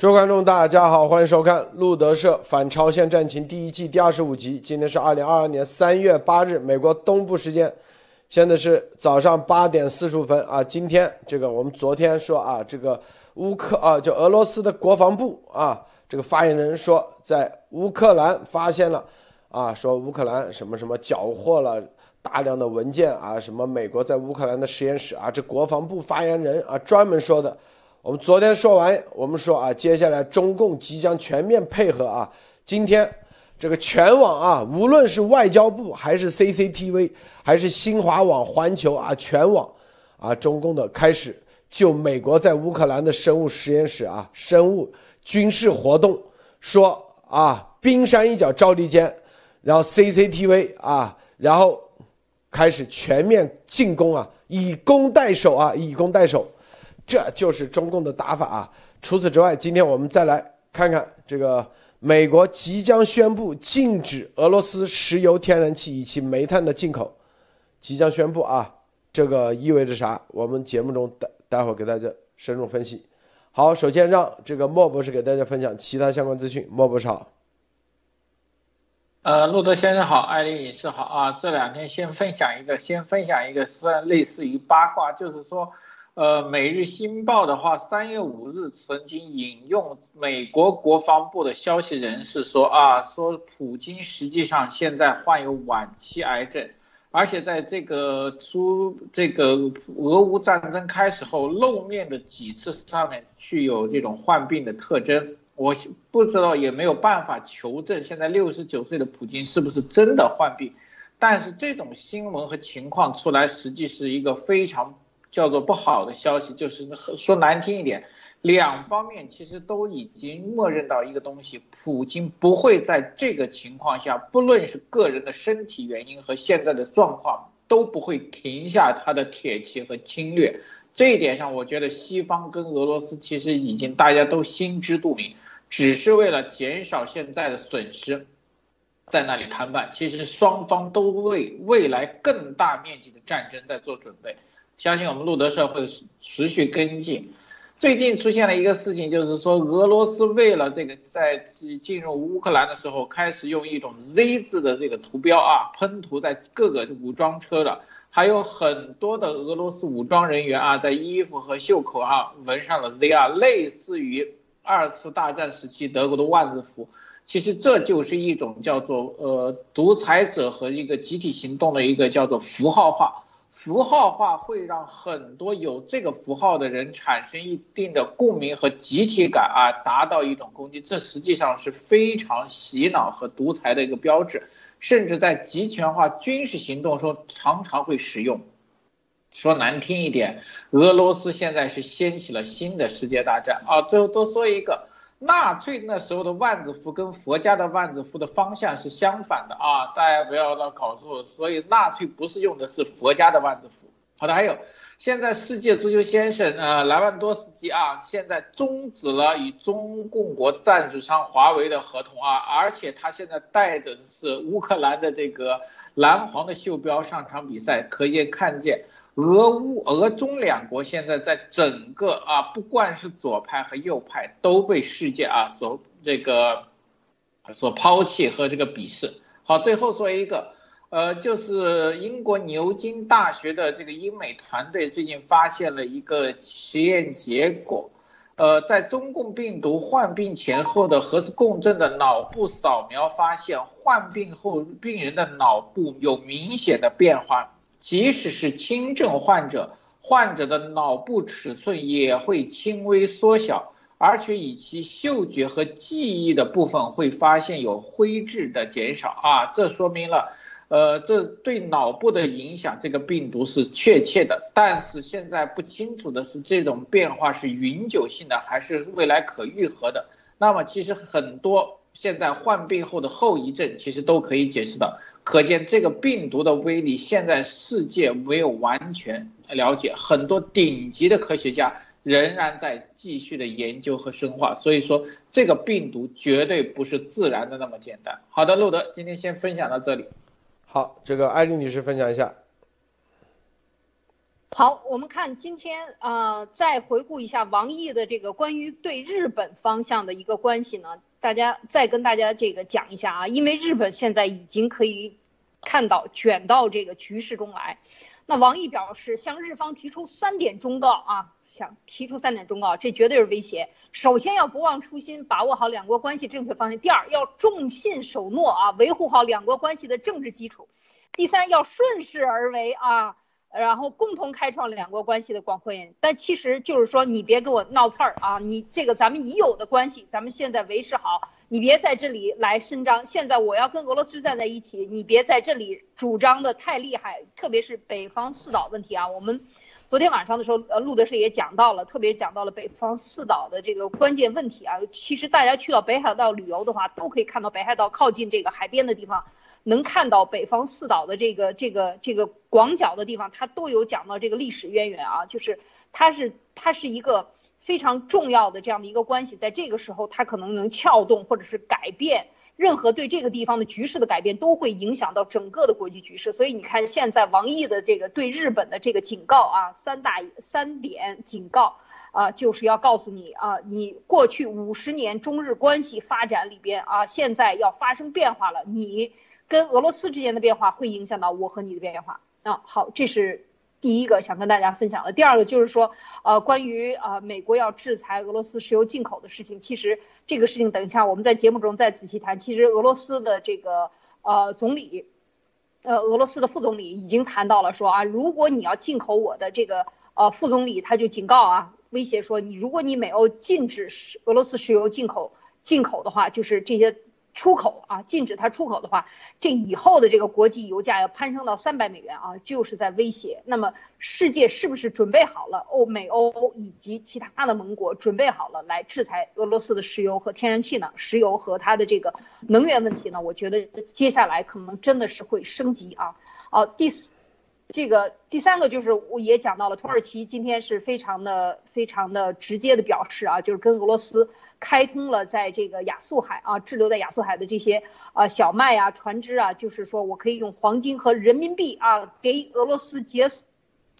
各位观众，大家好，欢迎收看路德社反朝鲜战情第一季第二十五集。今天是二零二二年三月八日，美国东部时间，现在是早上八点四十五分啊。今天这个我们昨天说啊，这个乌克啊，就俄罗斯的国防部啊，这个发言人说，在乌克兰发现了啊，说乌克兰什么什么缴获了大量的文件啊，什么美国在乌克兰的实验室啊，这国防部发言人啊专门说的。我们昨天说完，我们说啊，接下来中共即将全面配合啊。今天这个全网啊，无论是外交部还是 CCTV，还是新华网、环球啊，全网啊，中共的开始就美国在乌克兰的生物实验室啊，生物军事活动说啊，冰山一角，赵立坚，然后 CCTV 啊，然后开始全面进攻啊，以攻代守啊，以攻代守。这就是中共的打法啊！除此之外，今天我们再来看看这个美国即将宣布禁止俄罗斯石油、天然气以及煤炭的进口，即将宣布啊！这个意味着啥？我们节目中待待会儿给大家深入分析。好，首先让这个莫博士给大家分享其他相关资讯。莫博士好。呃，路德先生好，艾丽女士好啊！这两天先分享一个，先分享一个，算类似于八卦，就是说。呃，《每日新报》的话，三月五日曾经引用美国国防部的消息人士说啊，说普京实际上现在患有晚期癌症，而且在这个出这个俄乌战争开始后露面的几次上面具有这种患病的特征。我不知道也没有办法求证，现在六十九岁的普京是不是真的患病？但是这种新闻和情况出来，实际是一个非常。叫做不好的消息，就是说难听一点，两方面其实都已经默认到一个东西，普京不会在这个情况下，不论是个人的身体原因和现在的状况，都不会停下他的铁骑和侵略。这一点上，我觉得西方跟俄罗斯其实已经大家都心知肚明，只是为了减少现在的损失，在那里谈判。其实双方都为未来更大面积的战争在做准备。相信我们路德社会持续跟进。最近出现了一个事情，就是说俄罗斯为了这个在进入乌克兰的时候，开始用一种 Z 字的这个图标啊，喷涂在各个武装车的，还有很多的俄罗斯武装人员啊，在衣服和袖口啊纹上了 Z 啊，类似于二次大战时期德国的万字符。其实这就是一种叫做呃独裁者和一个集体行动的一个叫做符号化。符号化会让很多有这个符号的人产生一定的共鸣和集体感啊，达到一种攻击，这实际上是非常洗脑和独裁的一个标志，甚至在集权化军事行动中常常会使用。说难听一点，俄罗斯现在是掀起了新的世界大战啊！最后多说一个。纳粹那时候的万字符跟佛家的万字符的方向是相反的啊，大家不要老搞错。所以纳粹不是用的是佛家的万字符。好的，还有现在世界足球先生呃莱万多斯基啊，现在终止了与中共国赞助商华为的合同啊，而且他现在带的是乌克兰的这个蓝黄的袖标上场比赛，可以看见。俄乌俄中两国现在在整个啊，不管是左派和右派，都被世界啊所这个所抛弃和这个鄙视。好，最后说一个，呃，就是英国牛津大学的这个英美团队最近发现了一个实验结果，呃，在中共病毒患病前后的核磁共振的脑部扫描发现，患病后病人的脑部有明显的变化。即使是轻症患者，患者的脑部尺寸也会轻微缩小，而且以其嗅觉和记忆的部分会发现有灰质的减少啊，这说明了，呃，这对脑部的影响，这个病毒是确切的。但是现在不清楚的是，这种变化是永久性的还是未来可愈合的？那么其实很多现在患病后的后遗症，其实都可以解释的。可见这个病毒的威力，现在世界没有完全了解，很多顶级的科学家仍然在继续的研究和深化。所以说，这个病毒绝对不是自然的那么简单。好的，路德，今天先分享到这里。好，这个艾丽女士分享一下。好，我们看今天呃，再回顾一下王毅的这个关于对日本方向的一个关系呢，大家再跟大家这个讲一下啊，因为日本现在已经可以看到卷到这个局势中来。那王毅表示，向日方提出三点忠告啊，想提出三点忠告，这绝对是威胁。首先要不忘初心，把握好两国关系正确方向；第二，要重信守诺啊，维护好两国关系的政治基础；第三，要顺势而为啊。然后共同开创两国关系的广阔眼，但其实就是说，你别给我闹刺儿啊！你这个咱们已有的关系，咱们现在维持好，你别在这里来伸张。现在我要跟俄罗斯站在一起，你别在这里主张的太厉害，特别是北方四岛问题啊。我们昨天晚上的时候，呃，路德社也讲到了，特别讲到了北方四岛的这个关键问题啊。其实大家去到北海道旅游的话，都可以看到北海道靠近这个海边的地方。能看到北方四岛的这个这个这个广角的地方，它都有讲到这个历史渊源啊，就是它是它是一个非常重要的这样的一个关系，在这个时候它可能能撬动或者是改变任何对这个地方的局势的改变，都会影响到整个的国际局势。所以你看现在王毅的这个对日本的这个警告啊，三大三点警告啊，就是要告诉你啊，你过去五十年中日关系发展里边啊，现在要发生变化了，你。跟俄罗斯之间的变化会影响到我和你的变化啊。好，这是第一个想跟大家分享的。第二个就是说，呃，关于呃美国要制裁俄罗斯石油进口的事情，其实这个事情等一下我们在节目中再仔细谈。其实俄罗斯的这个呃总理，呃俄罗斯的副总理已经谈到了说啊，如果你要进口我的这个呃副总理他就警告啊，威胁说你如果你美欧禁止俄罗斯石油进口进口的话，就是这些。出口啊，禁止它出口的话，这以后的这个国际油价要攀升到三百美元啊，就是在威胁。那么世界是不是准备好了？欧美欧以及其他的盟国准备好了来制裁俄罗斯的石油和天然气呢？石油和它的这个能源问题呢？我觉得接下来可能真的是会升级啊。哦，第四。这个第三个就是我也讲到了，土耳其今天是非常的非常的直接的表示啊，就是跟俄罗斯开通了在这个亚速海啊滞留在亚速海的这些啊小麦啊船只啊，就是说我可以用黄金和人民币啊给俄罗斯解锁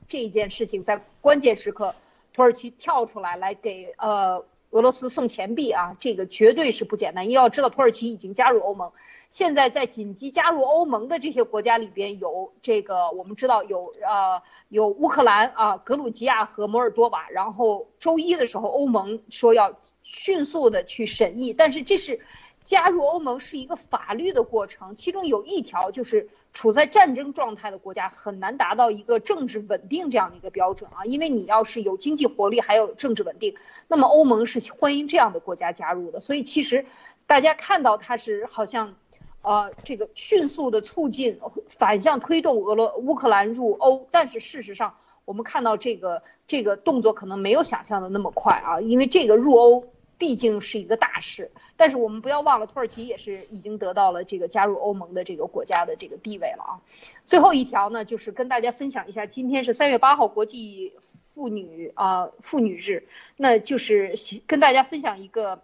这一件事情，在关键时刻土耳其跳出来来给呃俄罗斯送钱币啊，这个绝对是不简单，因为要知道土耳其已经加入欧盟。现在在紧急加入欧盟的这些国家里边，有这个我们知道有呃有乌克兰啊、格鲁吉亚和摩尔多瓦。然后周一的时候，欧盟说要迅速的去审议，但是这是加入欧盟是一个法律的过程，其中有一条就是处在战争状态的国家很难达到一个政治稳定这样的一个标准啊，因为你要是有经济活力还有政治稳定，那么欧盟是欢迎这样的国家加入的。所以其实大家看到它是好像。呃，这个迅速的促进反向推动俄罗乌克兰入欧，但是事实上，我们看到这个这个动作可能没有想象的那么快啊，因为这个入欧毕竟是一个大事。但是我们不要忘了，土耳其也是已经得到了这个加入欧盟的这个国家的这个地位了啊。最后一条呢，就是跟大家分享一下，今天是三月八号国际妇女啊妇女日，那就是跟大家分享一个。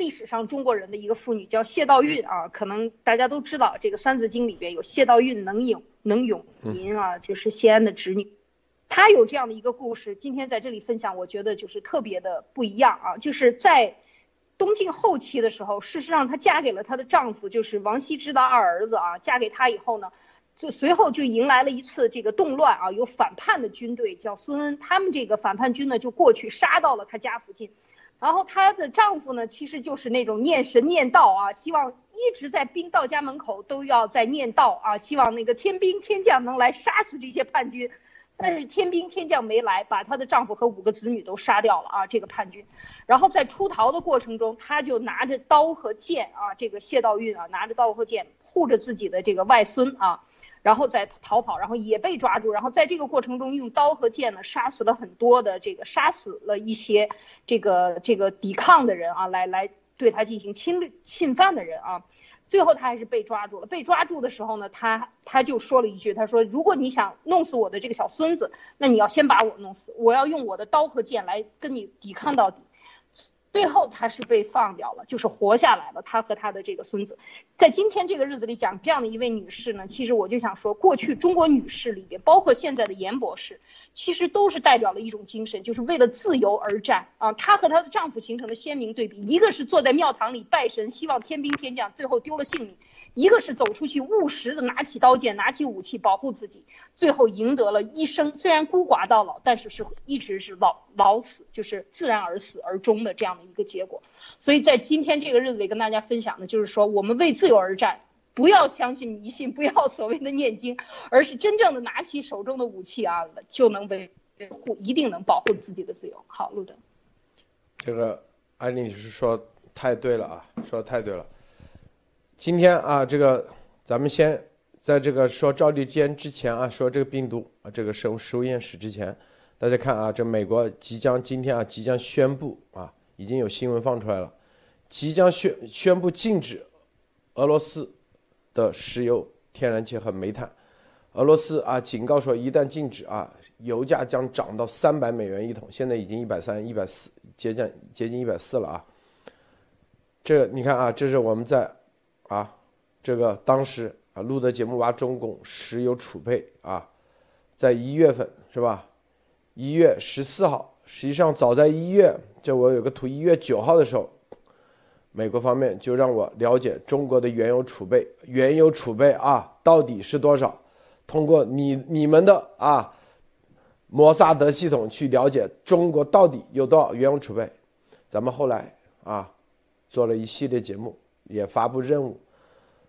历史上中国人的一个妇女叫谢道韫啊，可能大家都知道，这个《三字经》里边有谢道韫能咏能咏吟啊，就是谢安的侄女，她有这样的一个故事，今天在这里分享，我觉得就是特别的不一样啊，就是在东晋后期的时候，事实上她嫁给了她的丈夫，就是王羲之的二儿子啊，嫁给他以后呢，就随后就迎来了一次这个动乱啊，有反叛的军队叫孙恩，他们这个反叛军呢就过去杀到了他家附近。然后她的丈夫呢，其实就是那种念神念道啊，希望一直在兵到家门口都要在念道啊，希望那个天兵天将能来杀死这些叛军，但是天兵天将没来，把她的丈夫和五个子女都杀掉了啊，这个叛军。然后在出逃的过程中，她就拿着刀和剑啊，这个谢道韫啊，拿着刀和剑护着自己的这个外孙啊。然后再逃跑，然后也被抓住，然后在这个过程中用刀和剑呢杀死了很多的这个杀死了一些这个这个抵抗的人啊，来来对他进行侵略侵犯的人啊，最后他还是被抓住了。被抓住的时候呢，他他就说了一句，他说如果你想弄死我的这个小孙子，那你要先把我弄死，我要用我的刀和剑来跟你抵抗到底。最后她是被放掉了，就是活下来了。她和她的这个孙子，在今天这个日子里讲这样的一位女士呢，其实我就想说，过去中国女士里边，包括现在的严博士，其实都是代表了一种精神，就是为了自由而战啊。她和她的丈夫形成了鲜明对比，一个是坐在庙堂里拜神，希望天兵天将，最后丢了性命。一个是走出去务实的拿起刀剑拿起武器保护自己，最后赢得了一生虽然孤寡到老，但是是一直是老老死，就是自然而死而终的这样的一个结果。所以在今天这个日子里跟大家分享的就是说，我们为自由而战，不要相信迷信，不要所谓的念经，而是真正的拿起手中的武器啊，就能维护，一定能保护自己的自由。好，路德，这个安妮女士说太对了啊，说的太对了。今天啊，这个咱们先在这个说赵立坚之前啊，说这个病毒啊，这个生物实验室之前，大家看啊，这美国即将今天啊，即将宣布啊，已经有新闻放出来了，即将宣宣布禁止俄罗斯的石油、天然气和煤炭。俄罗斯啊，警告说，一旦禁止啊，油价将涨到三百美元一桶，现在已经一百三、一百四，接近接近一百四了啊。这你看啊，这是我们在。啊，这个当时啊录的节目挖中共石油储备啊，在一月份是吧？一月十四号，实际上早在一月，这我有个图，一月九号的时候，美国方面就让我了解中国的原油储备，原油储备啊到底是多少？通过你你们的啊摩萨德系统去了解中国到底有多少原油储备。咱们后来啊做了一系列节目。也发布任务，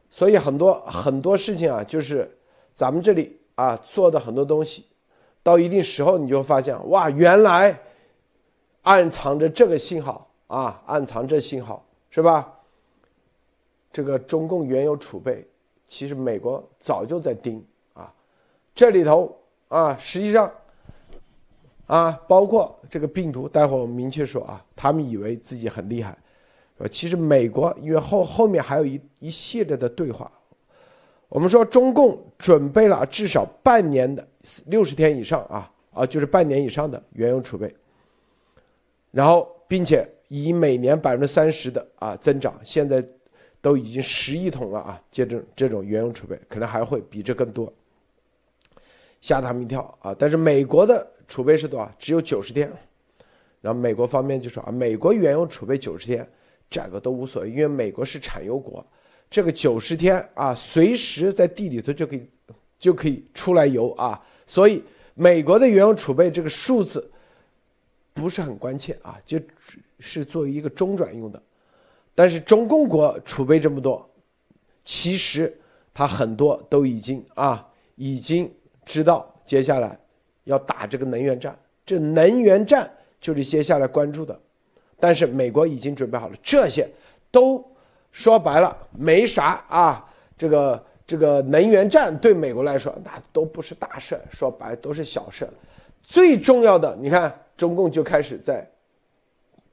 所以很多很多事情啊，就是咱们这里啊做的很多东西，到一定时候你就发现，哇，原来暗藏着这个信号啊，暗藏着信号是吧？这个中共原油储备，其实美国早就在盯啊，这里头啊，实际上啊，包括这个病毒，待会我们明确说啊，他们以为自己很厉害。呃，其实美国因为后后面还有一一系列的对话，我们说中共准备了至少半年的六十天以上啊啊，就是半年以上的原油储备，然后并且以每年百分之三十的啊增长，现在都已经十亿桶了啊，接着这种原油储备可能还会比这更多，吓他们一跳啊！但是美国的储备是多少？只有九十天，然后美国方面就说啊，美国原油储备九十天。价格都无所谓，因为美国是产油国，这个九十天啊，随时在地里头就可以就可以出来油啊，所以美国的原油储备这个数字不是很关切啊，就是作为一个中转用的。但是中共国储备这么多，其实它很多都已经啊，已经知道接下来要打这个能源战，这能源战就是接下来关注的。但是美国已经准备好了，这些都说白了没啥啊。这个这个能源战对美国来说那都不是大事，说白都是小事。最重要的，你看中共就开始在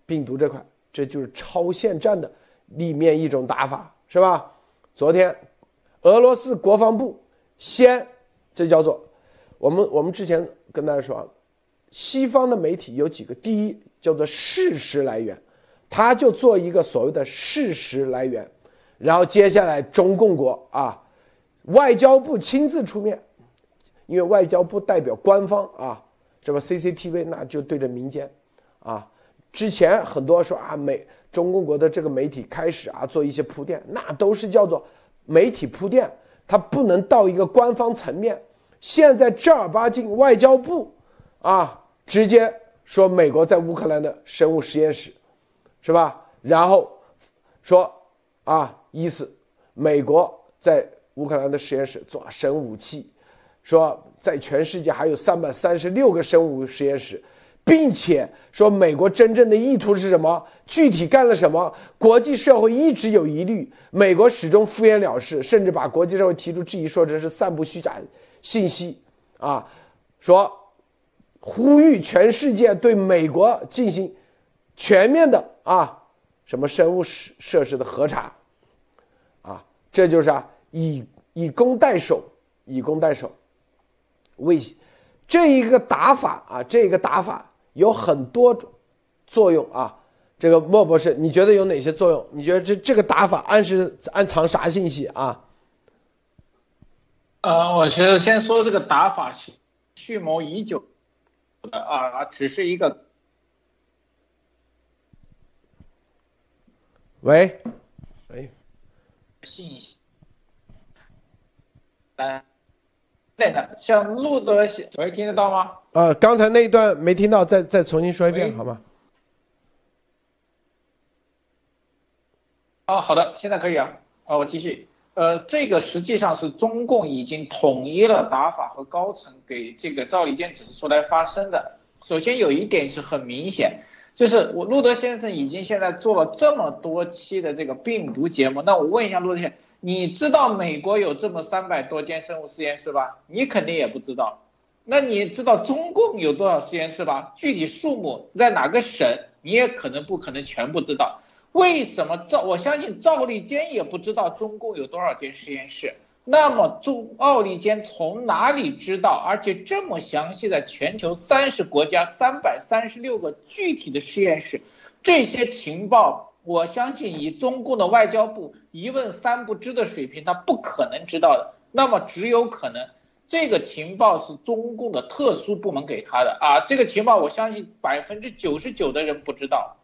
病毒这块，这就是超限战的里面一种打法，是吧？昨天俄罗斯国防部先，这叫做我们我们之前跟大家说，西方的媒体有几个，第一。叫做事实来源，他就做一个所谓的事实来源，然后接下来中共国啊，外交部亲自出面，因为外交部代表官方啊，这个 CCTV 那就对着民间，啊，之前很多说啊美中共国的这个媒体开始啊做一些铺垫，那都是叫做媒体铺垫，它不能到一个官方层面，现在正儿八经外交部啊直接。说美国在乌克兰的生物实验室，是吧？然后说啊，意思美国在乌克兰的实验室做生武器，说在全世界还有三百三十六个生物实验室，并且说美国真正的意图是什么？具体干了什么？国际社会一直有疑虑，美国始终敷衍了事，甚至把国际社会提出质疑，说这是散布虚假信息啊，说。呼吁全世界对美国进行全面的啊，什么生物设设施的核查，啊，这就是啊，以以攻代守，以攻代守，为这一个打法啊，这个打法有很多种作用啊，这个莫博士，你觉得有哪些作用？你觉得这这个打法暗示暗藏啥信息啊？呃，我觉得先说这个打法蓄谋已久啊，只是一个。喂，喂，信息。来，那个像路德，喂，听得到吗？呃，刚才那一段没听到，再再重新说一遍好吗？哦，好的，现在可以啊。啊，我继续。呃，这个实际上是中共已经统一了打法和高层给这个赵立坚指示出来发生的。首先有一点是很明显，就是我路德先生已经现在做了这么多期的这个病毒节目。那我问一下路德先生，你知道美国有这么三百多间生物实验室吧？你肯定也不知道。那你知道中共有多少实验室吧？具体数目在哪个省，你也可能不可能全部知道。为什么赵？我相信赵立坚也不知道中共有多少间实验室。那么，中奥立坚从哪里知道？而且这么详细的全球三十国家三百三十六个具体的实验室，这些情报，我相信以中共的外交部一问三不知的水平，他不可能知道的。那么，只有可能这个情报是中共的特殊部门给他的啊！这个情报，我相信百分之九十九的人不知道。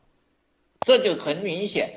这就很明显，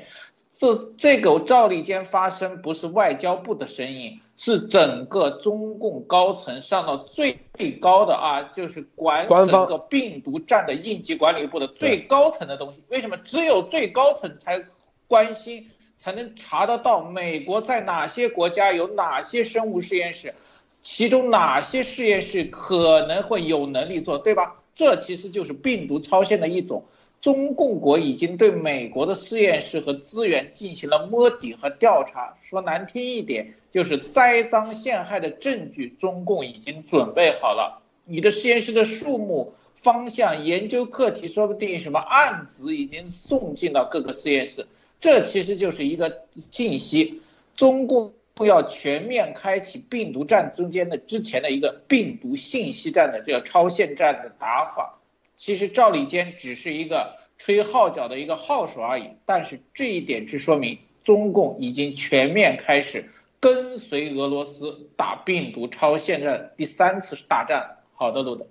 这这个赵立坚发声不是外交部的声音，是整个中共高层上到最最高的啊，就是管整个病毒战的应急管理部的最高层的东西。为什么只有最高层才关心，才能查得到美国在哪些国家有哪些生物实验室，其中哪些实验室可能会有能力做，对吧？这其实就是病毒超限的一种。中共国已经对美国的实验室和资源进行了摸底和调查，说难听一点，就是栽赃陷害的证据，中共已经准备好了。你的实验室的数目、方向、研究课题，说不定什么案子已经送进了各个实验室。这其实就是一个信息，中共要全面开启病毒战中间的之前的一个病毒信息战的这个超限战的打法。其实赵立坚只是一个吹号角的一个号手而已，但是这一点只说明中共已经全面开始跟随俄罗斯打病毒超限战第三次大战。好的，路德，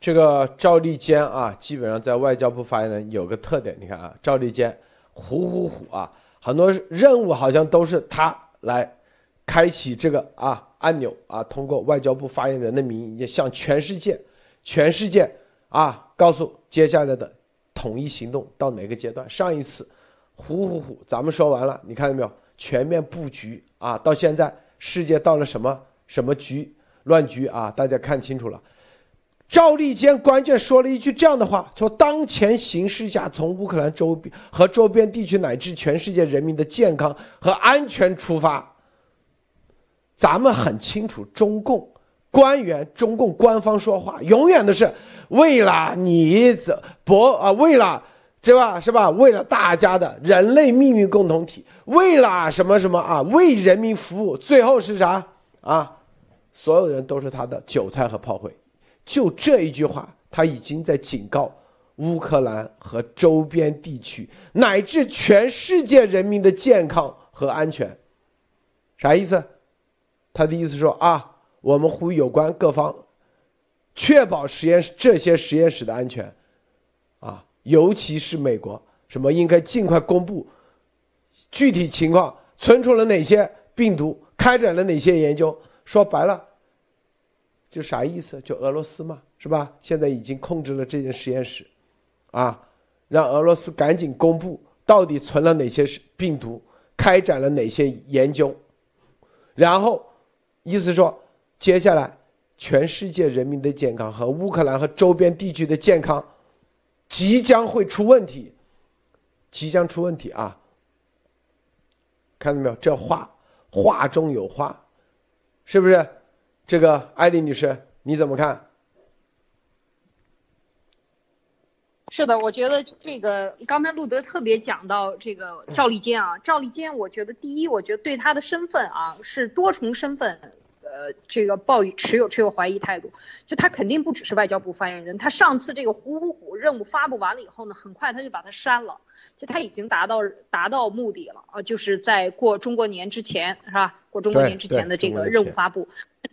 这个赵立坚啊，基本上在外交部发言人有个特点，你看啊，赵立坚虎虎虎啊，很多任务好像都是他来开启这个啊按钮啊，通过外交部发言人的名义向全世界，全世界。啊，告诉接下来的统一行动到哪个阶段？上一次，呼呼呼，咱们说完了，你看到没有？全面布局啊，到现在世界到了什么什么局乱局啊？大家看清楚了。赵立坚关键说了一句这样的话：说当前形势下，从乌克兰周边和周边地区乃至全世界人民的健康和安全出发，咱们很清楚，中共官员、中共官方说话永远都是。为了你怎博啊？为了这吧是吧？为了大家的人类命运共同体，为了什么什么啊？为人民服务，最后是啥啊？所有人都是他的韭菜和炮灰。就这一句话，他已经在警告乌克兰和周边地区乃至全世界人民的健康和安全。啥意思？他的意思说啊，我们呼吁有关各方。确保实验室这些实验室的安全，啊，尤其是美国，什么应该尽快公布具体情况，存储了哪些病毒，开展了哪些研究。说白了，就啥意思？就俄罗斯嘛，是吧？现在已经控制了这间实验室，啊，让俄罗斯赶紧公布到底存了哪些病毒，开展了哪些研究，然后，意思说，接下来。全世界人民的健康和乌克兰和周边地区的健康，即将会出问题，即将出问题啊！看到没有？这话话中有话，是不是？这个艾丽女士，你怎么看？是的，我觉得这个刚才路德特别讲到这个赵立坚啊，赵立坚，我觉得第一，我觉得对他的身份啊是多重身份。呃这个抱以持有持有怀疑态度，就他肯定不只是外交部发言人，他上次这个虎虎虎任务发布完了以后呢，很快他就把它删了，就他已经达到达到目的了啊，就是在过中国年之前是吧？过中国年之前的这个任务发布，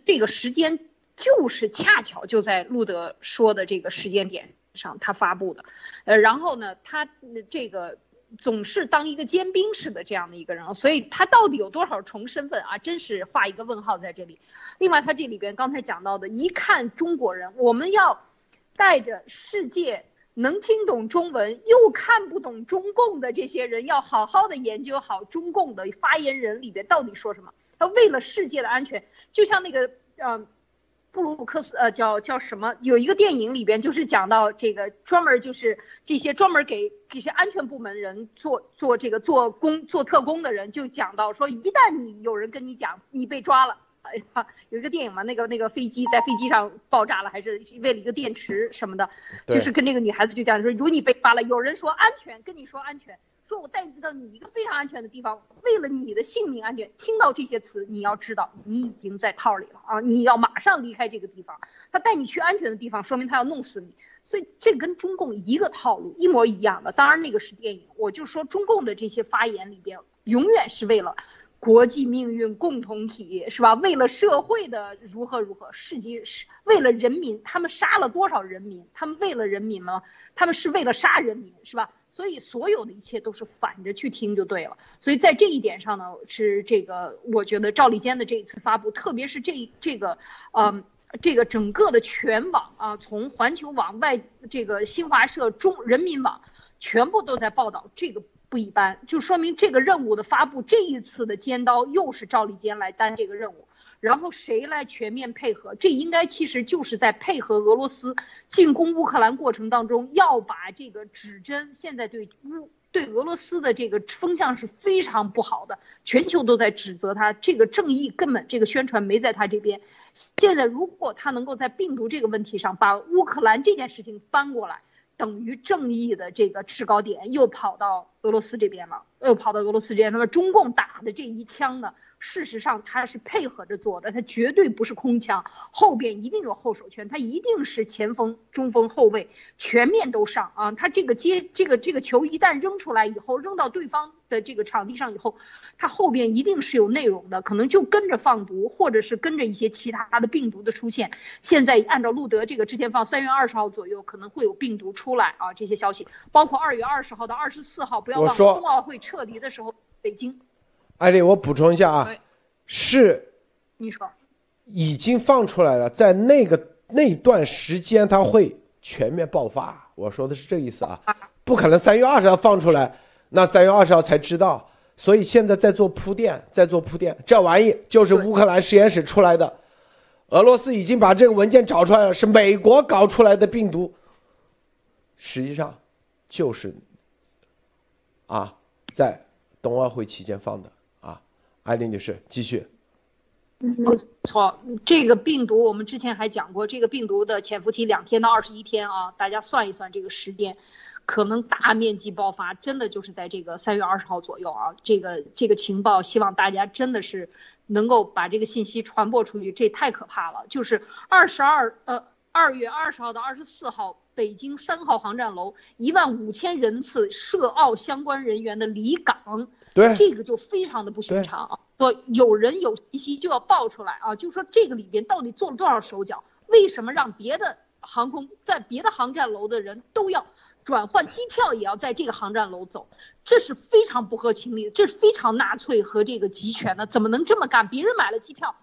这个时间就是恰巧就在路德说的这个时间点上他发布的，呃，然后呢，他这个。总是当一个尖兵似的这样的一个人，所以他到底有多少重身份啊？真是画一个问号在这里。另外，他这里边刚才讲到的，一看中国人，我们要带着世界能听懂中文又看不懂中共的这些人，要好好的研究好中共的发言人里边到底说什么。他为了世界的安全，就像那个呃。布鲁克斯，呃，叫叫什么？有一个电影里边就是讲到这个专门就是这些专门给这些安全部门人做做这个做工做特工的人，就讲到说，一旦你有人跟你讲你被抓了，哎呀，有一个电影嘛，那个那个飞机在飞机上爆炸了，还是为了一个电池什么的，就是跟那个女孩子就讲说，如果你被抓了，有人说安全，跟你说安全。说我带你到你一个非常安全的地方，为了你的性命安全，听到这些词，你要知道你已经在套里了啊！你要马上离开这个地方。他带你去安全的地方，说明他要弄死你。所以这跟中共一个套路，一模一样的。当然那个是电影，我就说中共的这些发言里边，永远是为了国际命运共同体，是吧？为了社会的如何如何，世界是为了人民，他们杀了多少人民？他们为了人民吗？他们是为了杀人民，是吧？所以所有的一切都是反着去听就对了。所以在这一点上呢，是这个我觉得赵立坚的这一次发布，特别是这这个，嗯，这个整个的全网啊，从环球网、外这个新华社、中人民网，全部都在报道这个不一般，就说明这个任务的发布，这一次的尖刀又是赵立坚来担这个任务。然后谁来全面配合？这应该其实就是在配合俄罗斯进攻乌克兰过程当中，要把这个指针现在对乌对俄罗斯的这个风向是非常不好的，全球都在指责他，这个正义根本这个宣传没在他这边。现在如果他能够在病毒这个问题上把乌克兰这件事情翻过来，等于正义的这个制高点又跑到俄罗斯这边了，又跑到俄罗斯这边，那么中共打的这一枪呢？事实上，他是配合着做的，他绝对不是空枪，后边一定有后手拳，他一定是前锋、中锋、后卫全面都上啊！他这个接这个这个球一旦扔出来以后，扔到对方的这个场地上以后，他后边一定是有内容的，可能就跟着放毒，或者是跟着一些其他的病毒的出现。现在按照路德这个之前放三月二十号左右可能会有病毒出来啊，这些消息，包括二月二十号到二十四号，不要忘了冬奥会撤离的时候，北京。艾丽，我补充一下啊，是，你说，已经放出来了，在那个那段时间，它会全面爆发。我说的是这意思啊，不可能三月二十号放出来，那三月二十号才知道。所以现在在做铺垫，在做铺垫。这玩意就是乌克兰实验室出来的，俄罗斯已经把这个文件找出来了，是美国搞出来的病毒，实际上就是啊，在冬奥会期间放的。艾丽女士，继续。没错，这个病毒我们之前还讲过，这个病毒的潜伏期两天到二十一天啊，大家算一算这个时间，可能大面积爆发，真的就是在这个三月二十号左右啊。这个这个情报，希望大家真的是能够把这个信息传播出去，这太可怕了。就是二十二呃二月二十号到二十四号，北京三号航站楼一万五千人次涉奥相关人员的离港。对，这个就非常的不寻常啊！说有人有信息就要爆出来啊，就说这个里边到底做了多少手脚？为什么让别的航空在别的航站楼的人都要转换机票，也要在这个航站楼走？这是非常不合情理的，这是非常纳粹和这个集权的，怎么能这么干？别人买了机票，那。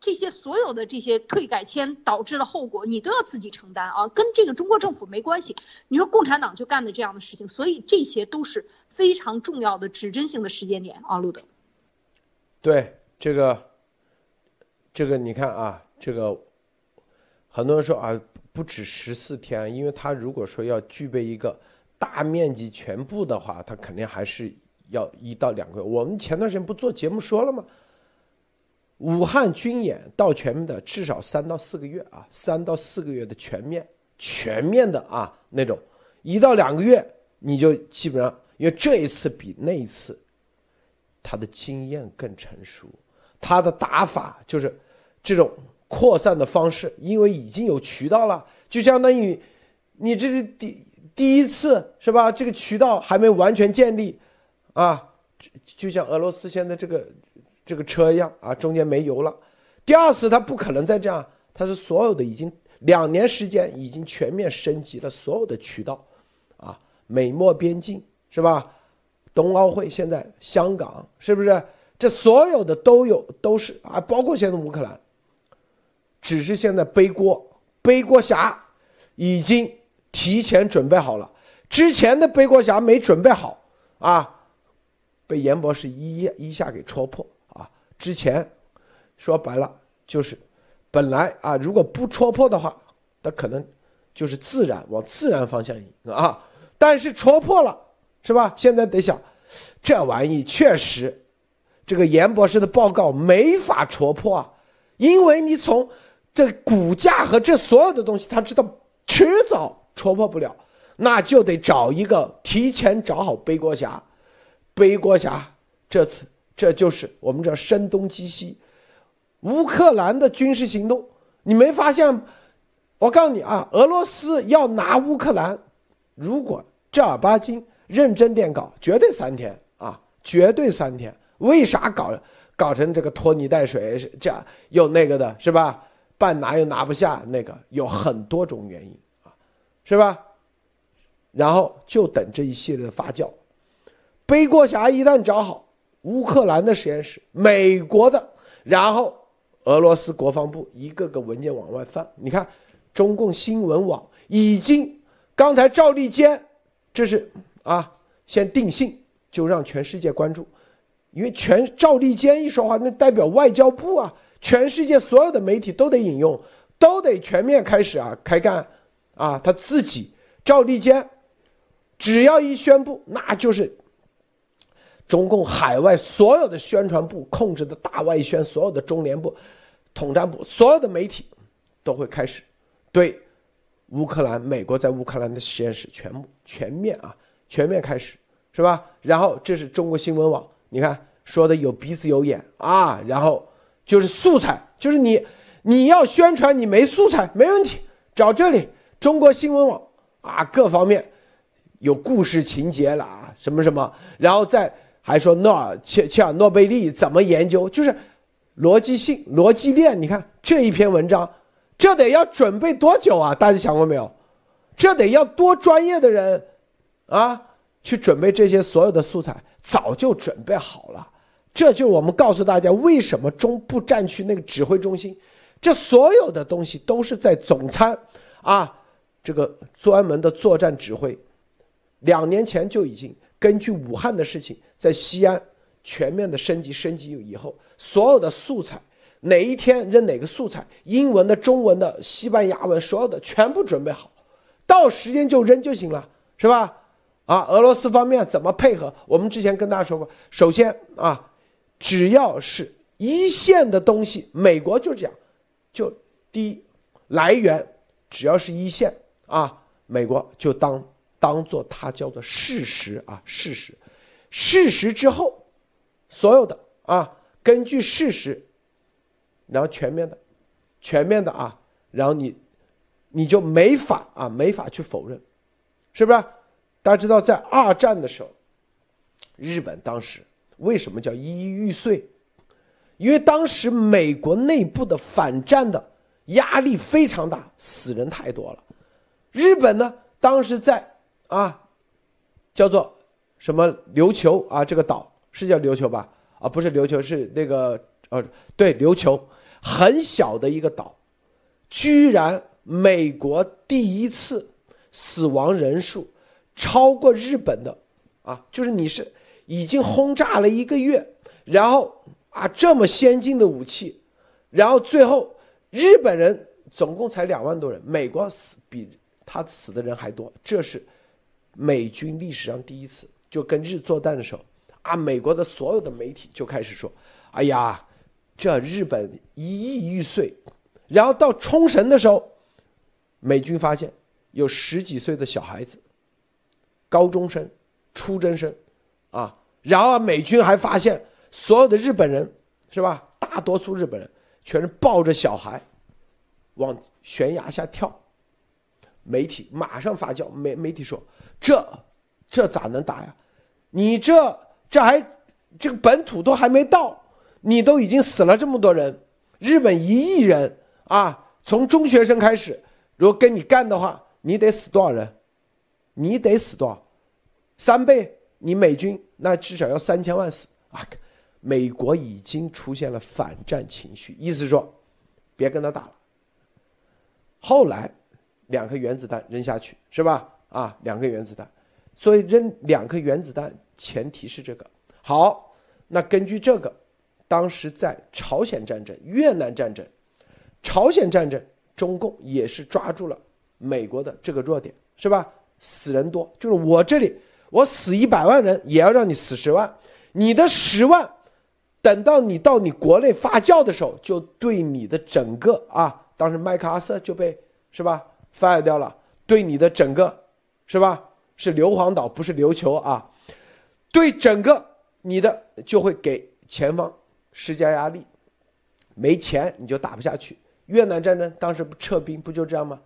这些所有的这些退改签导致的后果，你都要自己承担啊，跟这个中国政府没关系。你说共产党就干的这样的事情，所以这些都是非常重要的指针性的时间点啊，路德。对这个，这个你看啊，这个很多人说啊，不止十四天，因为他如果说要具备一个大面积全部的话，他肯定还是要一到两个月。我们前段时间不做节目说了吗？武汉军演到全面的至少三到四个月啊，三到四个月的全面全面的啊那种，一到两个月你就基本上，因为这一次比那一次，他的经验更成熟，他的打法就是这种扩散的方式，因为已经有渠道了，就相当于你这个第第一次是吧？这个渠道还没完全建立，啊，就像俄罗斯现在这个这个车一样啊，中间没油了。第二次它不可能再这样，它是所有的已经两年时间已经全面升级了所有的渠道，啊，美墨边境是吧？冬奥会现在香港是不是？这所有的都有都是啊，包括现在乌克兰，只是现在背锅背锅侠已经提前准备好了，之前的背锅侠没准备好啊，被严博士一一下给戳破。之前说白了就是本来啊，如果不戳破的话，那可能就是自然往自然方向引啊，但是戳破了。是吧？现在得想，这玩意确实，这个严博士的报告没法戳破啊，因为你从这股价和这所有的东西，他知道迟早戳破不了，那就得找一个提前找好背锅侠。背锅侠这次这就是我们叫声东击西，乌克兰的军事行动，你没发现？我告诉你啊，俄罗斯要拿乌克兰，如果正儿八经。认真点搞，绝对三天啊，绝对三天。为啥搞搞成这个拖泥带水这样又那个的，是吧？半拿又拿不下，那个有很多种原因啊，是吧？然后就等这一系列的发酵。背锅侠一旦找好，乌克兰的实验室、美国的，然后俄罗斯国防部一个个文件往外放。你看，中共新闻网已经刚才赵立坚，这是。啊，先定性就让全世界关注，因为全赵立坚一说话，那代表外交部啊，全世界所有的媒体都得引用，都得全面开始啊开干，啊，他自己赵立坚，只要一宣布，那就是中共海外所有的宣传部控制的大外宣，所有的中联部、统战部，所有的媒体都会开始对乌克兰、美国在乌克兰的实验室全部全面啊。全面开始，是吧？然后这是中国新闻网，你看说的有鼻子有眼啊。然后就是素材，就是你你要宣传，你没素材没问题，找这里中国新闻网啊，各方面有故事情节了啊，什么什么，然后再还说诺尔切切尔诺贝利怎么研究，就是逻辑性逻辑链。你看这一篇文章，这得要准备多久啊？大家想过没有？这得要多专业的人。啊，去准备这些所有的素材，早就准备好了。这就是我们告诉大家，为什么中部战区那个指挥中心，这所有的东西都是在总参啊，这个专门的作战指挥，两年前就已经根据武汉的事情，在西安全面的升级升级以后，所有的素材哪一天扔哪个素材，英文的、中文的、西班牙文，所有的全部准备好，到时间就扔就行了，是吧？啊，俄罗斯方面怎么配合？我们之前跟大家说过，首先啊，只要是一线的东西，美国就这样，就第一来源，只要是一线啊，美国就当当做它叫做事实啊，事实，事实之后，所有的啊，根据事实，然后全面的，全面的啊，然后你，你就没法啊，没法去否认，是不是？大家知道，在二战的时候，日本当时为什么叫一玉碎？因为当时美国内部的反战的压力非常大，死人太多了。日本呢，当时在啊，叫做什么琉球啊，这个岛是叫琉球吧？啊，不是琉球，是那个呃，对，琉球，很小的一个岛，居然美国第一次死亡人数。超过日本的，啊，就是你是已经轰炸了一个月，然后啊这么先进的武器，然后最后日本人总共才两万多人，美国死比他死的人还多，这是美军历史上第一次。就跟日作战的时候，啊，美国的所有的媒体就开始说，哎呀，这日本一亿玉碎，然后到冲绳的时候，美军发现有十几岁的小孩子。高中生、初中生，啊，然后美军还发现所有的日本人，是吧？大多数日本人全是抱着小孩往悬崖下跳。媒体马上发酵，媒媒体说：“这这咋能打呀？你这这还这个本土都还没到，你都已经死了这么多人，日本一亿人啊，从中学生开始，如果跟你干的话，你得死多少人？你得死多少？三倍？你美军那至少要三千万死啊！美国已经出现了反战情绪，意思说，别跟他打了。后来。”两颗原子弹扔下去是吧？啊，两颗原子弹，所以扔两颗原子弹前提是这个好。那根据这个，当时在朝鲜战争、越南战争、朝鲜战争，中共也是抓住了美国的这个弱点，是吧？死人多，就是我这里我死一百万人，也要让你死十万。你的十万，等到你到你国内发酵的时候，就对你的整个啊，当时麦克阿瑟就被是吧？fire 掉了，对你的整个，是吧？是硫磺岛，不是琉球啊。对整个你的就会给前方施加压力，没钱你就打不下去。越南战争当时不撤兵，不就这样吗？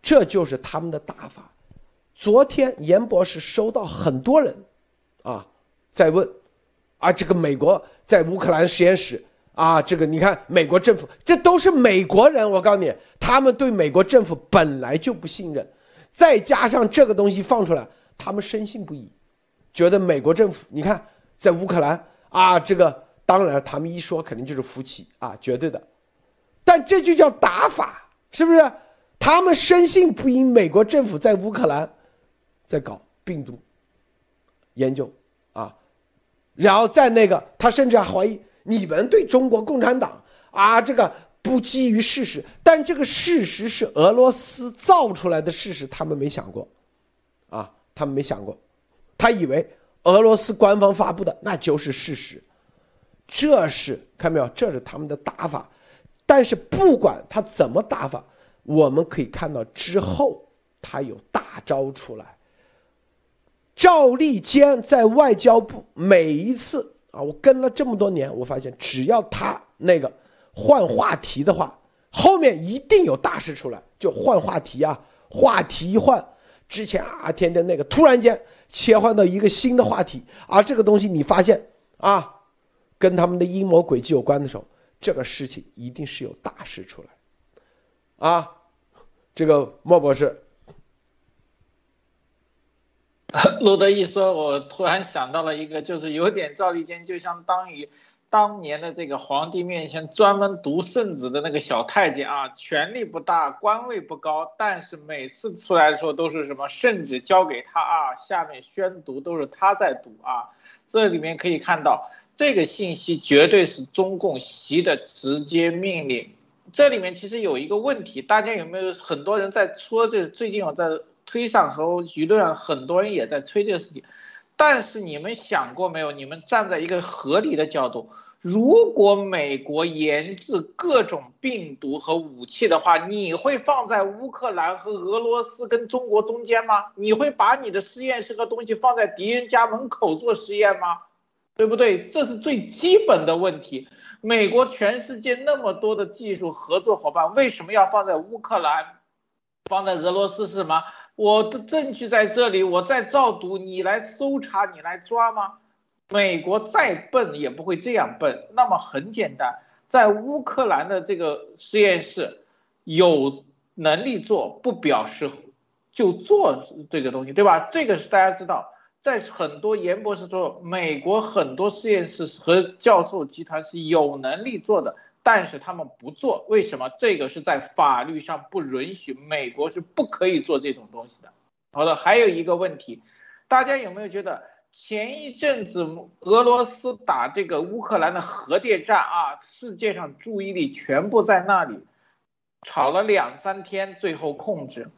这就是他们的打法。昨天严博士收到很多人，啊，在问，啊，这个美国在乌克兰实验室。啊，这个你看，美国政府这都是美国人，我告诉你，他们对美国政府本来就不信任，再加上这个东西放出来，他们深信不疑，觉得美国政府，你看在乌克兰啊，这个当然他们一说肯定就是夫妻啊，绝对的，但这就叫打法，是不是？他们深信不疑，美国政府在乌克兰在搞病毒研究啊，然后在那个他甚至还怀疑。你们对中国共产党啊，这个不基于事实，但这个事实是俄罗斯造出来的事实，他们没想过，啊，他们没想过，他以为俄罗斯官方发布的那就是事实，这是看没有，这是他们的打法，但是不管他怎么打法，我们可以看到之后他有大招出来，赵立坚在外交部每一次。啊，我跟了这么多年，我发现只要他那个换话题的话，后面一定有大事出来。就换话题啊，话题一换，之前啊天天那个，突然间切换到一个新的话题，啊，这个东西你发现啊，跟他们的阴谋诡计有关的时候，这个事情一定是有大事出来，啊，这个莫博士。陆德一说，我突然想到了一个，就是有点赵立坚，就相当于当年的这个皇帝面前专门读圣旨的那个小太监啊，权力不大，官位不高，但是每次出来的时候都是什么圣旨交给他啊，下面宣读都是他在读啊。这里面可以看到，这个信息绝对是中共习的直接命令。这里面其实有一个问题，大家有没有很多人在说这？最近我在。推上和舆论上很多人也在催这个事情，但是你们想过没有？你们站在一个合理的角度，如果美国研制各种病毒和武器的话，你会放在乌克兰和俄罗斯跟中国中间吗？你会把你的实验室和东西放在敌人家门口做实验吗？对不对？这是最基本的问题。美国全世界那么多的技术合作伙伴，为什么要放在乌克兰，放在俄罗斯是什么？我的证据在这里，我在造毒，你来搜查，你来抓吗？美国再笨也不会这样笨。那么很简单，在乌克兰的这个实验室有能力做，不表示就做这个东西，对吧？这个是大家知道，在很多严博士说，美国很多实验室和教授集团是有能力做的。但是他们不做，为什么？这个是在法律上不允许，美国是不可以做这种东西的。好的，还有一个问题，大家有没有觉得前一阵子俄罗斯打这个乌克兰的核电站啊，世界上注意力全部在那里，吵了两三天，最后控制。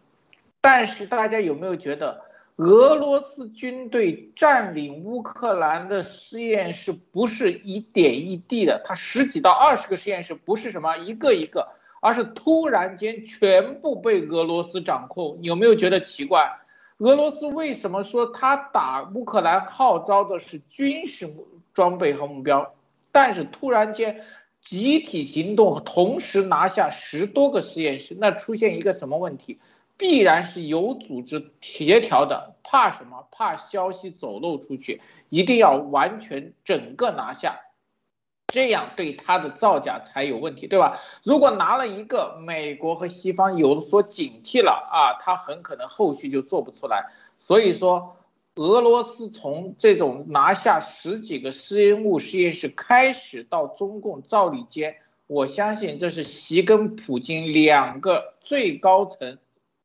但是大家有没有觉得？俄罗斯军队占领乌克兰的实验室不是一点一滴的，它十几到二十个实验室不是什么一个一个，而是突然间全部被俄罗斯掌控。有没有觉得奇怪？俄罗斯为什么说他打乌克兰号召的是军事装备和目标，但是突然间集体行动，同时拿下十多个实验室，那出现一个什么问题？必然是有组织协调的，怕什么？怕消息走漏出去，一定要完全整个拿下，这样对他的造假才有问题，对吧？如果拿了一个，美国和西方有所警惕了啊，他很可能后续就做不出来。所以说，俄罗斯从这种拿下十几个试验物实验室开始，到中共赵立坚，我相信这是习跟普京两个最高层。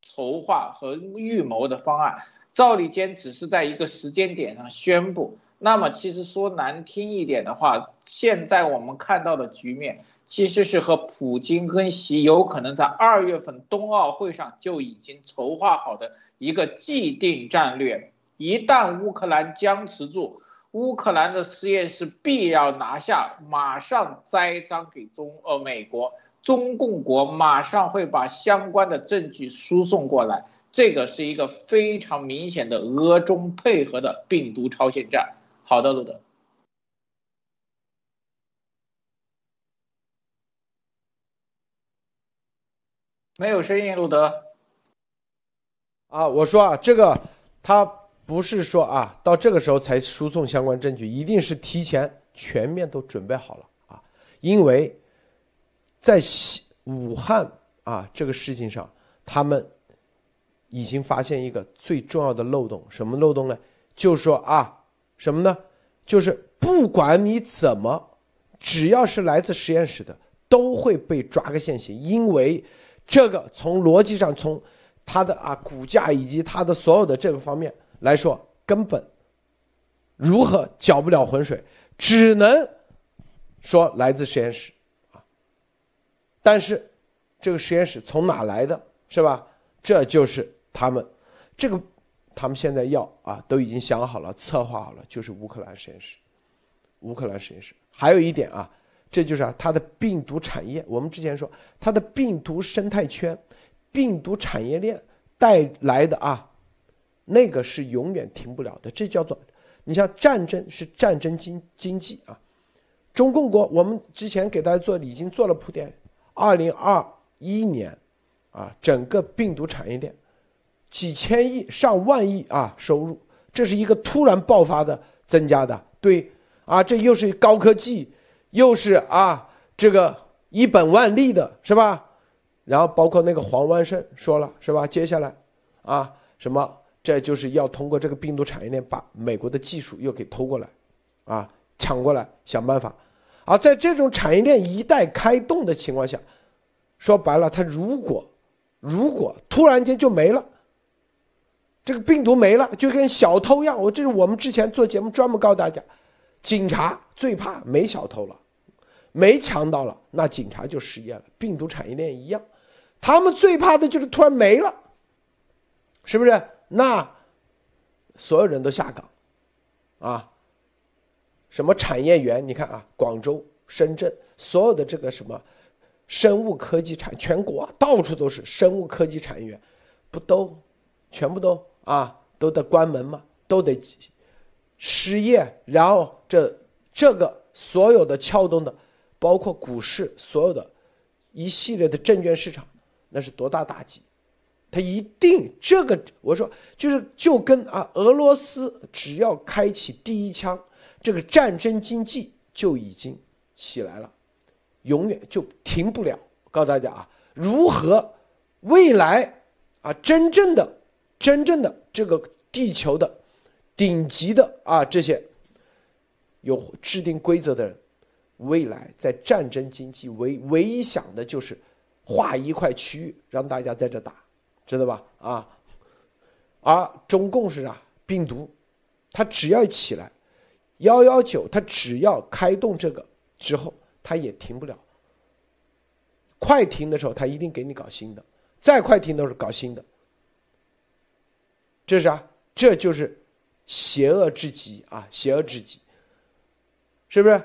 筹划和预谋的方案，赵立坚只是在一个时间点上宣布。那么，其实说难听一点的话，现在我们看到的局面，其实是和普京跟习有可能在二月份冬奥会上就已经筹划好的一个既定战略。一旦乌克兰僵持住，乌克兰的实验室必要拿下，马上栽赃给中呃美国。中共国马上会把相关的证据输送过来，这个是一个非常明显的俄中配合的病毒超限战。好的，路德，没有声音，路德。啊，我说啊，这个他不是说啊，到这个时候才输送相关证据，一定是提前全面都准备好了啊，因为。在武汉啊这个事情上，他们已经发现一个最重要的漏洞，什么漏洞呢？就是说啊，什么呢？就是不管你怎么，只要是来自实验室的，都会被抓个现行，因为这个从逻辑上，从它的啊股价以及它的所有的这个方面来说，根本如何搅不了浑水，只能说来自实验室。但是，这个实验室从哪来的，是吧？这就是他们，这个他们现在要啊，都已经想好了，策划好了，就是乌克兰实验室。乌克兰实验室还有一点啊，这就是啊，它的病毒产业。我们之前说，它的病毒生态圈、病毒产业链带来的啊，那个是永远停不了的。这叫做，你像战争是战争经经济啊。中共国，我们之前给大家做已经做了铺垫。二零二一年，啊，整个病毒产业链几千亿、上万亿啊收入，这是一个突然爆发的增加的。对，啊，这又是高科技，又是啊这个一本万利的，是吧？然后包括那个黄万胜说了，是吧？接下来，啊，什么？这就是要通过这个病毒产业链把美国的技术又给偷过来，啊，抢过来，想办法。而在这种产业链一旦开动的情况下，说白了，它如果如果突然间就没了，这个病毒没了，就跟小偷一样。我这是我们之前做节目专门告诉大家，警察最怕没小偷了，没强盗了，那警察就失业了。病毒产业链一样，他们最怕的就是突然没了，是不是？那所有人都下岗，啊。什么产业园？你看啊，广州、深圳，所有的这个什么生物科技产，全国到处都是生物科技产业园，不都全部都啊都得关门吗？都得失业。然后这这个所有的撬动的，包括股市，所有的一系列的证券市场，那是多大打击？他一定这个，我说就是就跟啊，俄罗斯只要开启第一枪。这个战争经济就已经起来了，永远就停不了。告诉大家啊，如何未来啊，真正的、真正的这个地球的顶级的啊这些有制定规则的人，未来在战争经济唯唯一想的就是划一块区域让大家在这打，知道吧？啊，而中共是啊，病毒，它只要起来。幺幺九，它只要开动这个之后，它也停不了。快停的时候，它一定给你搞新的；再快停都是搞新的。这是啊，这就是邪恶至极啊，邪恶至极，是不是？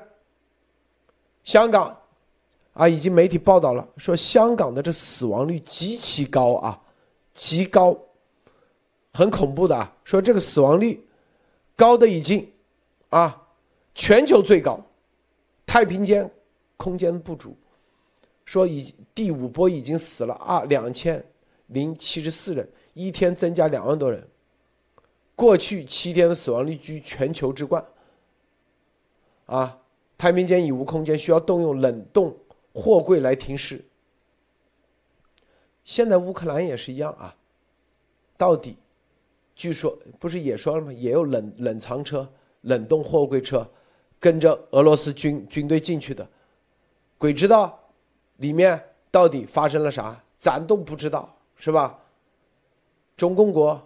香港啊，已经媒体报道了，说香港的这死亡率极其高啊，极高，很恐怖的啊。说这个死亡率高的已经。啊，全球最高，太平间空间不足，说已第五波已经死了二两千零七十四人，一天增加两万多人，过去七天的死亡率居全球之冠。啊，太平间已无空间，需要动用冷冻货柜来停尸。现在乌克兰也是一样啊，到底，据说不是也说了吗？也有冷冷藏车、冷冻货柜车，跟着俄罗斯军军队进去的，鬼知道里面到底发生了啥，咱都不知道，是吧？中共国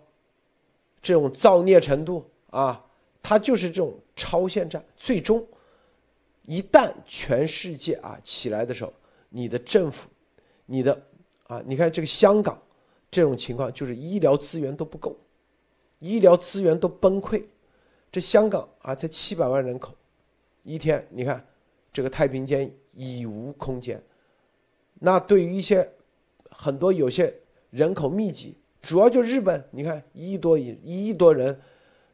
这种造孽程度啊，它就是这种超限战，最终一旦全世界啊起来的时候，你的政府，你的。啊，你看这个香港，这种情况就是医疗资源都不够，医疗资源都崩溃。这香港啊，才七百万人口，一天你看，这个太平间已无空间。那对于一些很多有些人口密集，主要就日本，你看一亿多一亿多人，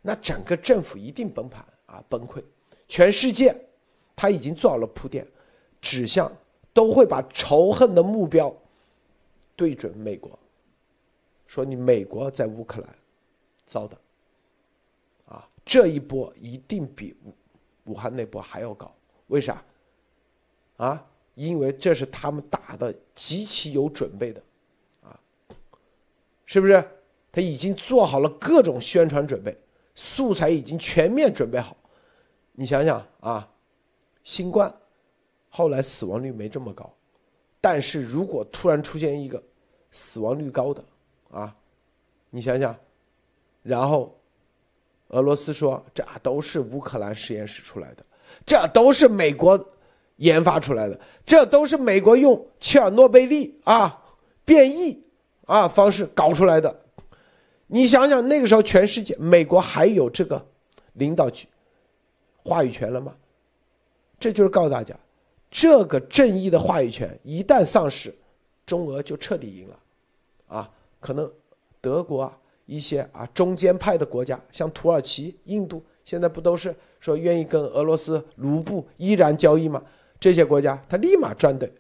那整个政府一定崩盘啊，崩溃。全世界他已经做好了铺垫，指向都会把仇恨的目标。对准美国，说你美国在乌克兰遭的，这一波一定比武武汉那波还要高，为啥？啊，因为这是他们打的极其有准备的，啊，是不是？他已经做好了各种宣传准备，素材已经全面准备好。你想想啊，新冠后来死亡率没这么高。但是如果突然出现一个死亡率高的啊，你想想，然后俄罗斯说这都是乌克兰实验室出来的，这都是美国研发出来的，这都是美国用切尔诺贝利啊变异啊方式搞出来的。你想想那个时候全世界美国还有这个领导权话语权了吗？这就是告诉大家。这个正义的话语权一旦丧失，中俄就彻底赢了，啊，可能德国啊一些啊中间派的国家，像土耳其、印度，现在不都是说愿意跟俄罗斯卢布依然交易吗？这些国家他立马转队，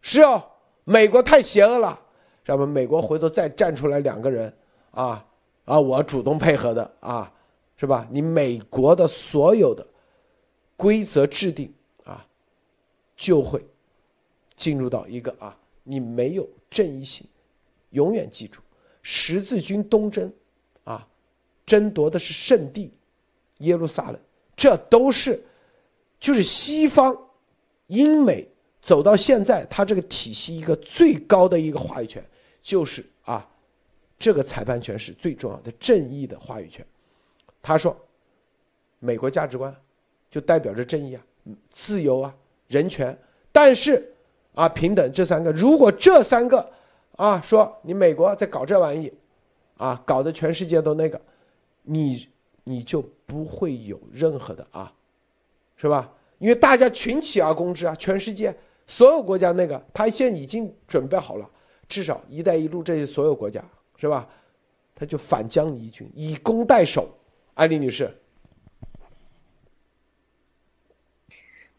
是哦，美国太邪恶了，知道吗？美国回头再站出来两个人，啊啊，我主动配合的啊，是吧？你美国的所有的规则制定啊。就会进入到一个啊，你没有正义性，永远记住，十字军东征，啊，争夺的是圣地，耶路撒冷，这都是，就是西方，英美走到现在，他这个体系一个最高的一个话语权，就是啊，这个裁判权是最重要的正义的话语权。他说，美国价值观就代表着正义啊，自由啊。人权，但是啊，平等这三个，如果这三个啊说你美国在搞这玩意，啊，搞得全世界都那个，你你就不会有任何的啊，是吧？因为大家群起而攻之啊，全世界所有国家那个，他现在已经准备好了，至少“一带一路”这些所有国家是吧？他就反将你一军，以攻代守。艾丽女士。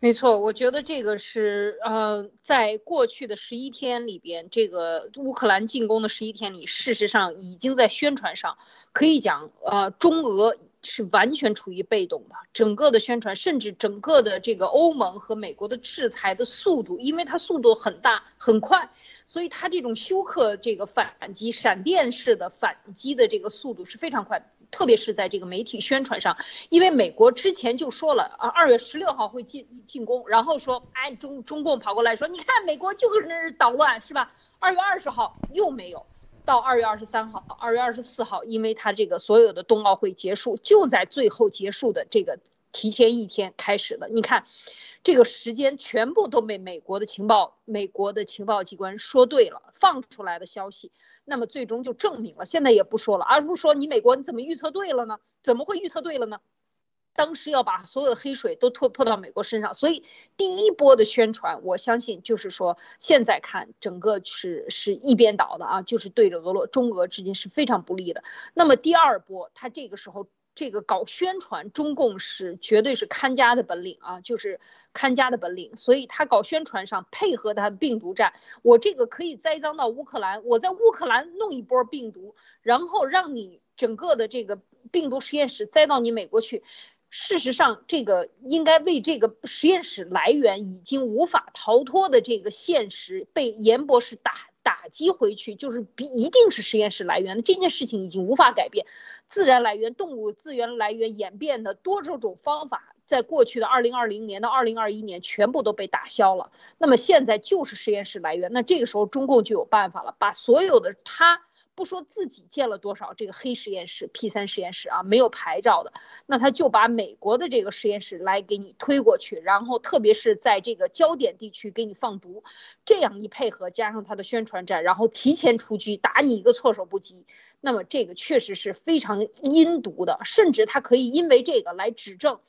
没错，我觉得这个是呃，在过去的十一天里边，这个乌克兰进攻的十一天里，事实上已经在宣传上可以讲，呃，中俄是完全处于被动的。整个的宣传，甚至整个的这个欧盟和美国的制裁的速度，因为它速度很大很快，所以它这种休克这个反击、闪电式的反击的这个速度是非常快。特别是在这个媒体宣传上，因为美国之前就说了啊，二月十六号会进进攻，然后说，哎，中中共跑过来说，你看美国就是捣乱是吧？二月二十号又没有，到二月二十三号、二月二十四号，因为他这个所有的冬奥会结束就在最后结束的这个提前一天开始的，你看，这个时间全部都被美国的情报、美国的情报机关说对了，放出来的消息。那么最终就证明了，现在也不说了，而不是说你美国你怎么预测对了呢？怎么会预测对了呢？当时要把所有的黑水都拖泼到美国身上，所以第一波的宣传，我相信就是说现在看整个是是一边倒的啊，就是对着俄罗中俄之间是非常不利的。那么第二波，他这个时候。这个搞宣传，中共是绝对是看家的本领啊，就是看家的本领。所以他搞宣传上配合他的病毒战，我这个可以栽赃到乌克兰，我在乌克兰弄一波病毒，然后让你整个的这个病毒实验室栽到你美国去。事实上，这个应该为这个实验室来源已经无法逃脱的这个现实被严博士打。打击回去就是比一定是实验室来源的这件事情已经无法改变，自然来源、动物资源来源演变的多种种方法，在过去的二零二零年到二零二一年全部都被打消了。那么现在就是实验室来源，那这个时候中共就有办法了，把所有的他。不说自己建了多少这个黑实验室 P 三实验室啊，没有牌照的，那他就把美国的这个实验室来给你推过去，然后特别是在这个焦点地区给你放毒，这样一配合，加上他的宣传战，然后提前出击，打你一个措手不及，那么这个确实是非常阴毒的，甚至他可以因为这个来指证。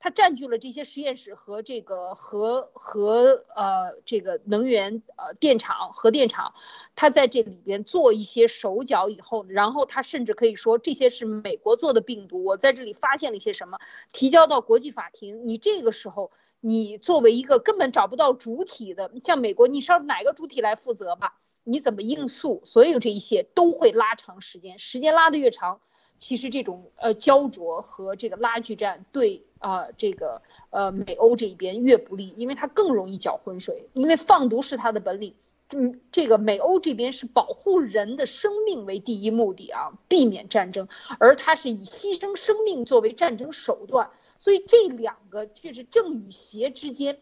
它占据了这些实验室和这个核核呃这个能源呃电厂核电厂，它在这里边做一些手脚以后，然后它甚至可以说这些是美国做的病毒，我在这里发现了一些什么，提交到国际法庭，你这个时候你作为一个根本找不到主体的，像美国，你上哪个主体来负责吧？你怎么应诉？所有这一切都会拉长时间，时间拉得越长。其实这种呃焦灼和这个拉锯战对啊这个呃美欧这一边越不利，因为它更容易搅浑水，因为放毒是它的本领。嗯，这个美欧这边是保护人的生命为第一目的啊，避免战争，而它是以牺牲生命作为战争手段。所以这两个就是正与邪之间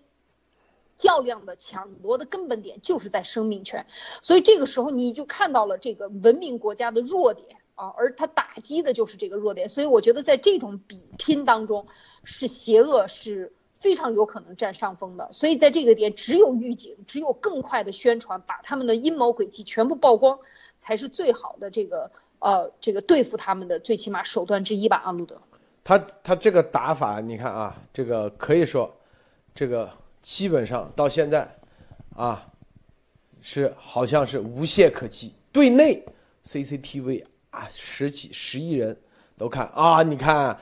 较量的抢夺的根本点就是在生命权。所以这个时候你就看到了这个文明国家的弱点。啊，而他打击的就是这个弱点，所以我觉得在这种比拼当中，是邪恶是非常有可能占上风的。所以在这个点，只有预警，只有更快的宣传，把他们的阴谋诡计全部曝光，才是最好的这个呃这个对付他们的最起码手段之一吧。阿路德，他他这个打法，你看啊，这个可以说，这个基本上到现在，啊，是好像是无懈可击。对内 CCTV。啊，十几十亿人都看啊！你看，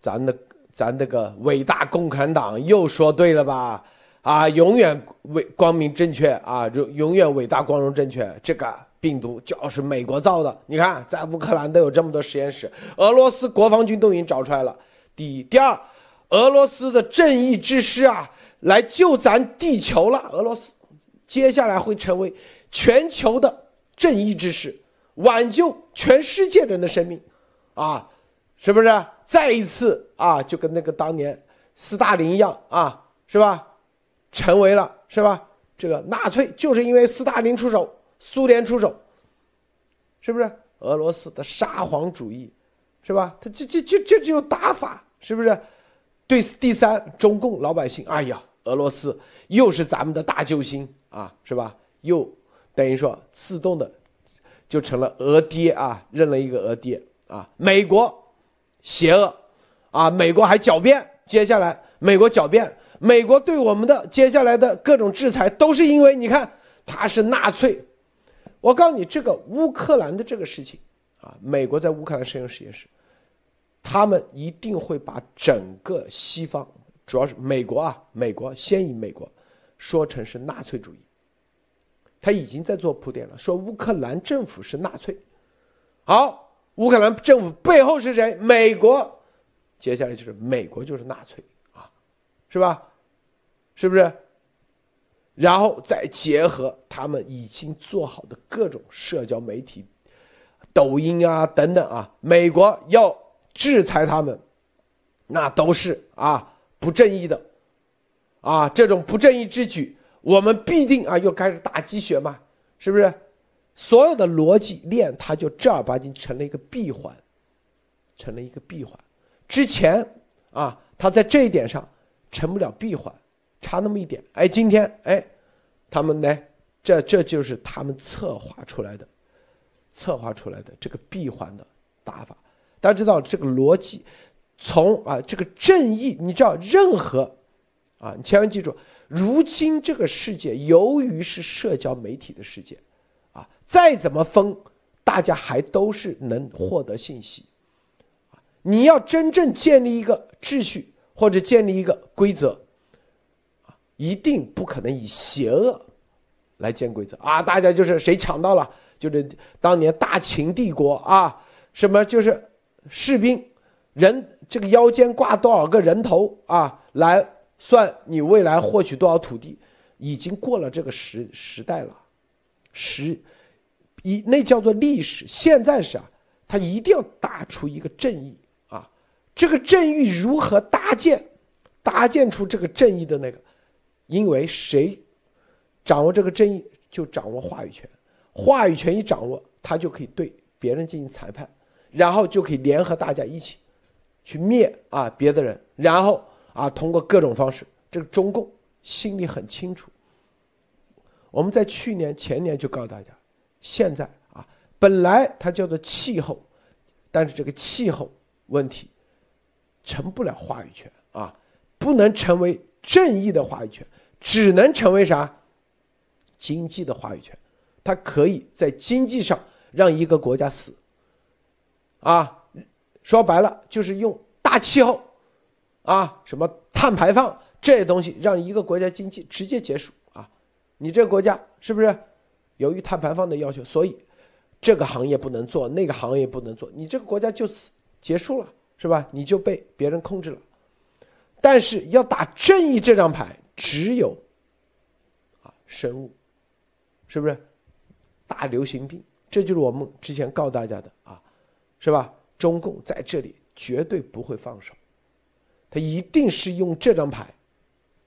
咱的咱这个伟大共产党又说对了吧？啊，永远伟光明正确啊，永永远伟大光荣正确。这个病毒就是美国造的。你看，在乌克兰都有这么多实验室，俄罗斯国防军都已经找出来了。第一，第二，俄罗斯的正义之师啊，来救咱地球了。俄罗斯接下来会成为全球的正义之师。挽救全世界人的生命，啊，是不是？再一次啊，就跟那个当年斯大林一样啊，是吧？成为了是吧？这个纳粹就是因为斯大林出手，苏联出手，是不是？俄罗斯的沙皇主义，是吧？他这这这这就打法，是不是？对，第三，中共老百姓，哎呀，俄罗斯又是咱们的大救星啊，是吧？又等于说自动的。就成了俄爹啊，认了一个俄爹啊！美国邪恶啊！美国还狡辩，接下来美国狡辩，美国对我们的接下来的各种制裁都是因为你看他是纳粹。我告诉你，这个乌克兰的这个事情啊，美国在乌克兰实验实验室，他们一定会把整个西方，主要是美国啊，美国先以美国说成是纳粹主义。他已经在做铺垫了，说乌克兰政府是纳粹，好，乌克兰政府背后是谁？美国，接下来就是美国就是纳粹啊，是吧？是不是？然后再结合他们已经做好的各种社交媒体，抖音啊等等啊，美国要制裁他们，那都是啊不正义的，啊这种不正义之举。我们必定啊，又开始打鸡血嘛，是不是？所有的逻辑链，它就正儿八经成了一个闭环，成了一个闭环。之前啊，它在这一点上成不了闭环，差那么一点。哎，今天哎，他们呢，这这就是他们策划出来的，策划出来的这个闭环的打法。大家知道这个逻辑，从啊这个正义，你知道任何啊，你千万记住。如今这个世界，由于是社交媒体的世界，啊，再怎么封，大家还都是能获得信息，你要真正建立一个秩序或者建立一个规则，一定不可能以邪恶来建规则啊！大家就是谁抢到了，就是当年大秦帝国啊，什么就是士兵人这个腰间挂多少个人头啊，来算你未来获取多少土地，已经过了这个时时代了，时一那叫做历史。现在是啊，他一定要打出一个正义啊，这个正义如何搭建，搭建出这个正义的那个。因为谁掌握这个正义，就掌握话语权。话语权一掌握，他就可以对别人进行裁判，然后就可以联合大家一起去灭啊别的人，然后啊通过各种方式，这个中共心里很清楚。我们在去年前年就告诉大家，现在啊本来它叫做气候，但是这个气候问题成不了话语权啊，不能成为正义的话语权。只能成为啥？经济的话语权，它可以在经济上让一个国家死。啊，说白了就是用大气候，啊，什么碳排放这些东西，让一个国家经济直接结束啊。你这个国家是不是由于碳排放的要求，所以这个行业不能做，那个行业不能做，你这个国家就此结束了，是吧？你就被别人控制了。但是要打正义这张牌。只有，啊，生物，是不是？大流行病，这就是我们之前告大家的啊，是吧？中共在这里绝对不会放手，他一定是用这张牌，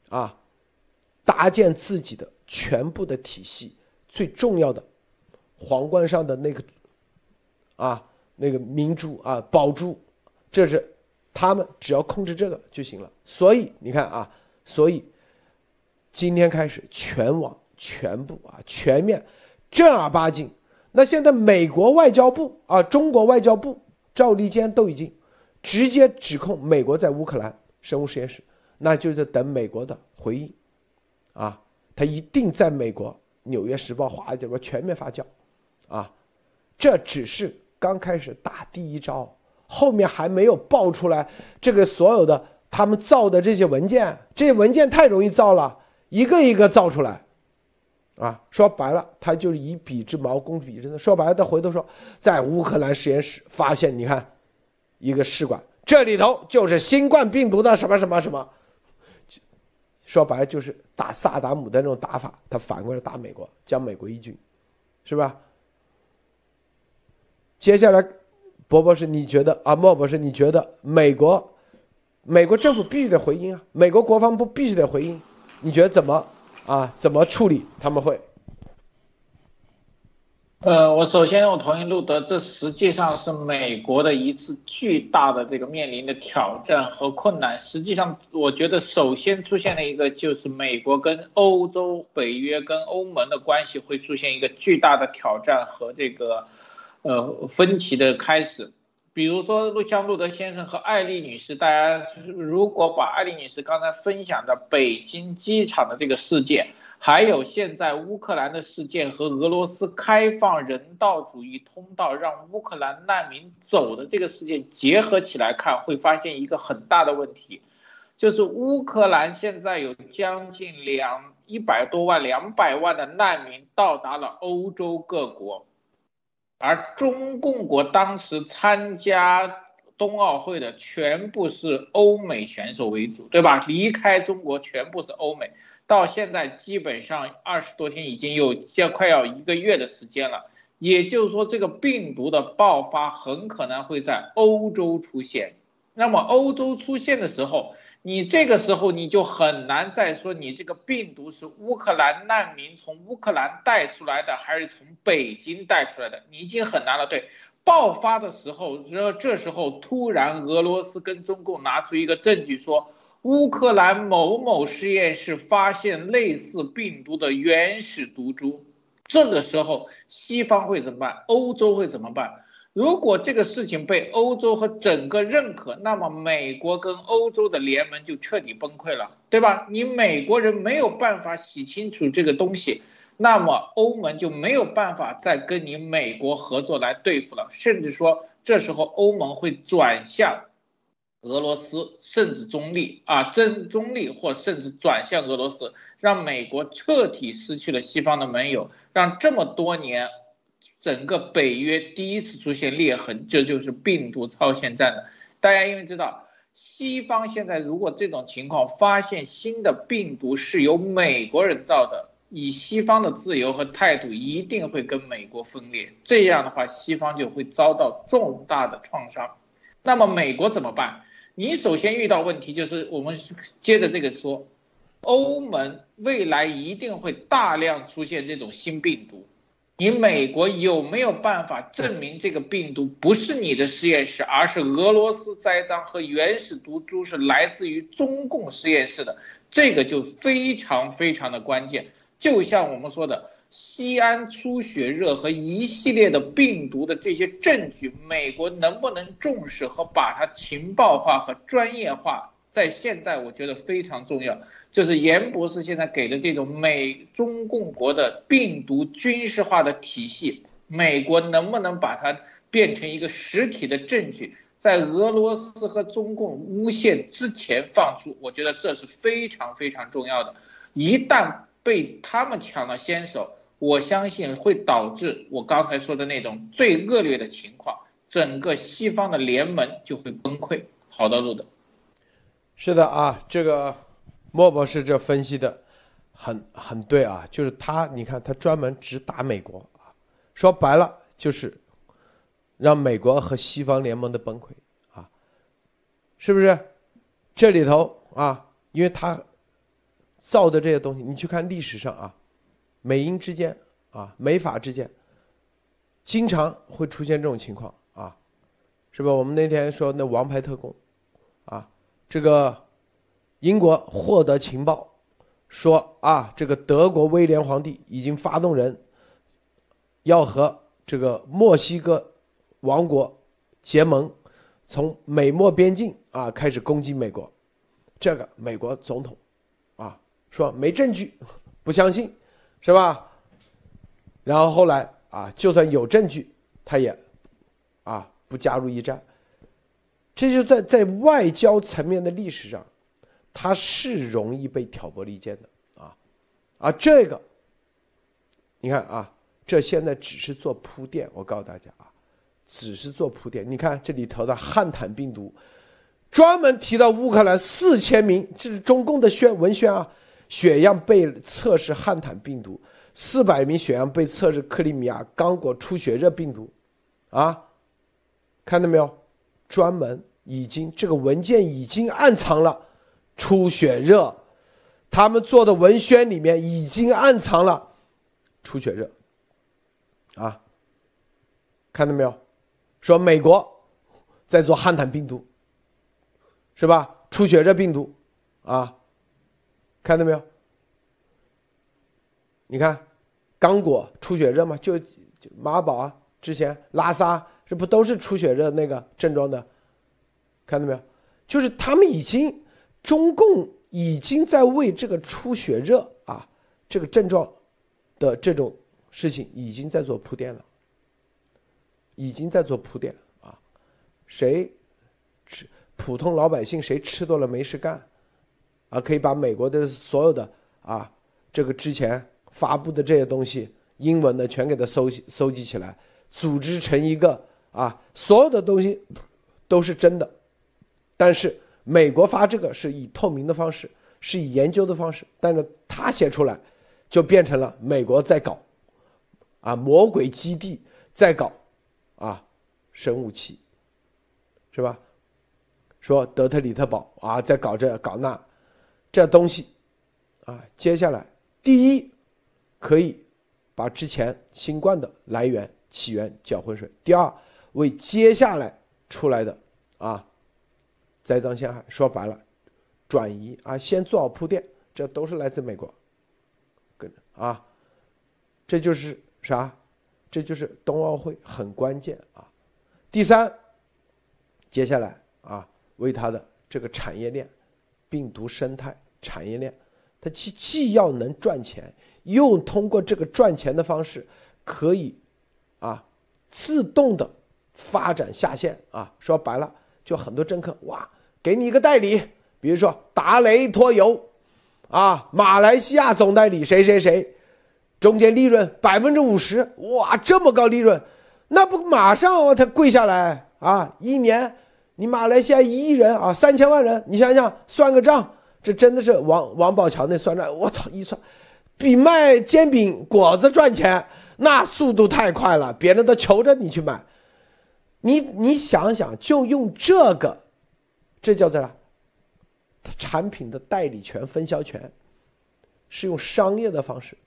啊，搭建自己的全部的体系，最重要的皇冠上的那个，啊，那个明珠啊，宝珠，这是他们只要控制这个就行了。所以你看啊，所以。今天开始，全网全部啊，全面，正儿八经。那现在美国外交部啊，中国外交部赵立坚都已经直接指控美国在乌克兰生物实验室，那就是等美国的回应，啊，他一定在美国《纽约时报》华这边全面发酵，啊，这只是刚开始打第一招，后面还没有爆出来这个所有的他们造的这些文件，这些文件太容易造了。一个一个造出来，啊，说白了，他就是以彼之矛攻彼之盾。说白了，他回头说，在乌克兰实验室发现，你看，一个试管，这里头就是新冠病毒的什么什么什么。说白了，就是打萨达姆的那种打法，他反过来打美国，将美国一军，是吧？接下来，博博士，你觉得啊？莫博士，你觉得美国，美国政府必须得回应啊？美国国防部必须得回应。你觉得怎么啊？怎么处理？他们会？呃，我首先我同意路德，这实际上是美国的一次巨大的这个面临的挑战和困难。实际上，我觉得首先出现了一个，就是美国跟欧洲、北约跟欧盟的关系会出现一个巨大的挑战和这个呃分歧的开始。比如说，陆像路德先生和艾丽女士，大家如果把艾丽女士刚才分享的北京机场的这个事件，还有现在乌克兰的事件和俄罗斯开放人道主义通道让乌克兰难民走的这个事件结合起来看，会发现一个很大的问题，就是乌克兰现在有将近两一百多万、两百万的难民到达了欧洲各国。而中共国当时参加冬奥会的全部是欧美选手为主，对吧？离开中国全部是欧美，到现在基本上二十多天，已经有将快要一个月的时间了。也就是说，这个病毒的爆发很可能会在欧洲出现。那么，欧洲出现的时候，你这个时候你就很难再说你这个病毒是乌克兰难民从乌克兰带出来的，还是从北京带出来的，你已经很难了。对，爆发的时候，这这时候突然俄罗斯跟中共拿出一个证据说，乌克兰某某实验室发现类似病毒的原始毒株，这个时候西方会怎么办？欧洲会怎么办？如果这个事情被欧洲和整个认可，那么美国跟欧洲的联盟就彻底崩溃了，对吧？你美国人没有办法洗清楚这个东西，那么欧盟就没有办法再跟你美国合作来对付了，甚至说这时候欧盟会转向俄罗斯甚至中立啊，真中立或甚至转向俄罗斯，让美国彻底失去了西方的盟友，让这么多年整个北约第一次出现裂痕，这就是病毒超限战的。大家因为知道，西方现在如果这种情况发现新的病毒是由美国人造的，以西方的自由和态度，一定会跟美国分裂，这样的话，西方就会遭到重大的创伤。那么美国怎么办？你首先遇到问题就是我们接着这个说，欧盟未来一定会大量出现这种新病毒，你美国有没有办法证明这个病毒不是你的实验室，而是俄罗斯栽赃和原始毒株是来自于中共实验室的？这个就非常非常的关键。就像我们说的。西安出血热和一系列的病毒的这些证据，美国能不能重视和把它情报化和专业化，在现在我觉得非常重要。就是严博士现在给的这种美中共国的病毒军事化的体系，美国能不能把它变成一个实体的证据，在俄罗斯和中共诬陷之前放出？我觉得这是非常非常重要的。一旦被他们抢了先手。我相信会导致我刚才说的那种最恶劣的情况，整个西方的联盟就会崩溃。好的，路的，是的啊，这个莫博士这分析的很很对啊，就是他，你看他专门只打美国啊，说白了就是让美国和西方联盟的崩溃啊，是不是？这里头啊，因为他造的这些东西，你去看历史上啊。美英之间啊，美法之间，经常会出现这种情况啊，是吧？我们那天说那王牌特工，啊，这个英国获得情报，说啊，这个德国威廉皇帝已经发动人，要和这个墨西哥王国结盟，从美墨边境啊开始攻击美国，这个美国总统啊说没证据，不相信。是吧？然后后来啊，就算有证据，他也啊不加入一战。这就在在外交层面的历史上，他是容易被挑拨离间的啊啊！这个你看啊，这现在只是做铺垫。我告诉大家啊，只是做铺垫。你看这里头的汉坦病毒，专门提到乌克兰四千名，这是中共的宣文宣啊。血样被测试汉坦病毒，四百名血样被测试克里米亚刚果出血热病毒，啊，看到没有？专门已经这个文件已经暗藏了出血热，他们做的文宣里面已经暗藏了出血热，啊，看到没有？说美国在做汉坦病毒，是吧？出血热病毒，啊。看到没有？你看，刚果出血热嘛？就马宝啊，之前拉萨这不都是出血热那个症状的？看到没有？就是他们已经，中共已经在为这个出血热啊这个症状的这种事情已经在做铺垫了，已经在做铺垫啊。谁吃普通老百姓谁吃多了没事干？啊，可以把美国的所有的啊，这个之前发布的这些东西，英文的全给它搜搜集起来，组织成一个啊，所有的东西都是真的，但是美国发这个是以透明的方式，是以研究的方式，但是他写出来，就变成了美国在搞，啊，魔鬼基地在搞，啊，生物器，是吧？说德特里特堡啊，在搞这搞那。这东西，啊，接下来第一，可以把之前新冠的来源起源搅浑水；第二，为接下来出来的啊栽赃陷害，说白了，转移啊，先做好铺垫，这都是来自美国，跟着啊，这就是啥？这就是冬奥会很关键啊。第三，接下来啊，为它的这个产业链。病毒生态产业链，它既既要能赚钱，又通过这个赚钱的方式，可以啊自动的发展下线啊。说白了，就很多政客哇，给你一个代理，比如说达雷托油，啊，马来西亚总代理谁谁谁，中间利润百分之五十，哇，这么高利润，那不马上他跪下来啊？一年你马来西亚一亿人啊，三千万人，你想想算个账，这真的是王王宝强那算账，我操一算，比卖煎饼果子赚钱，那速度太快了，别人都求着你去买。你你想想，就用这个，这叫做啥？产品的代理权、分销权，是用商业的方式，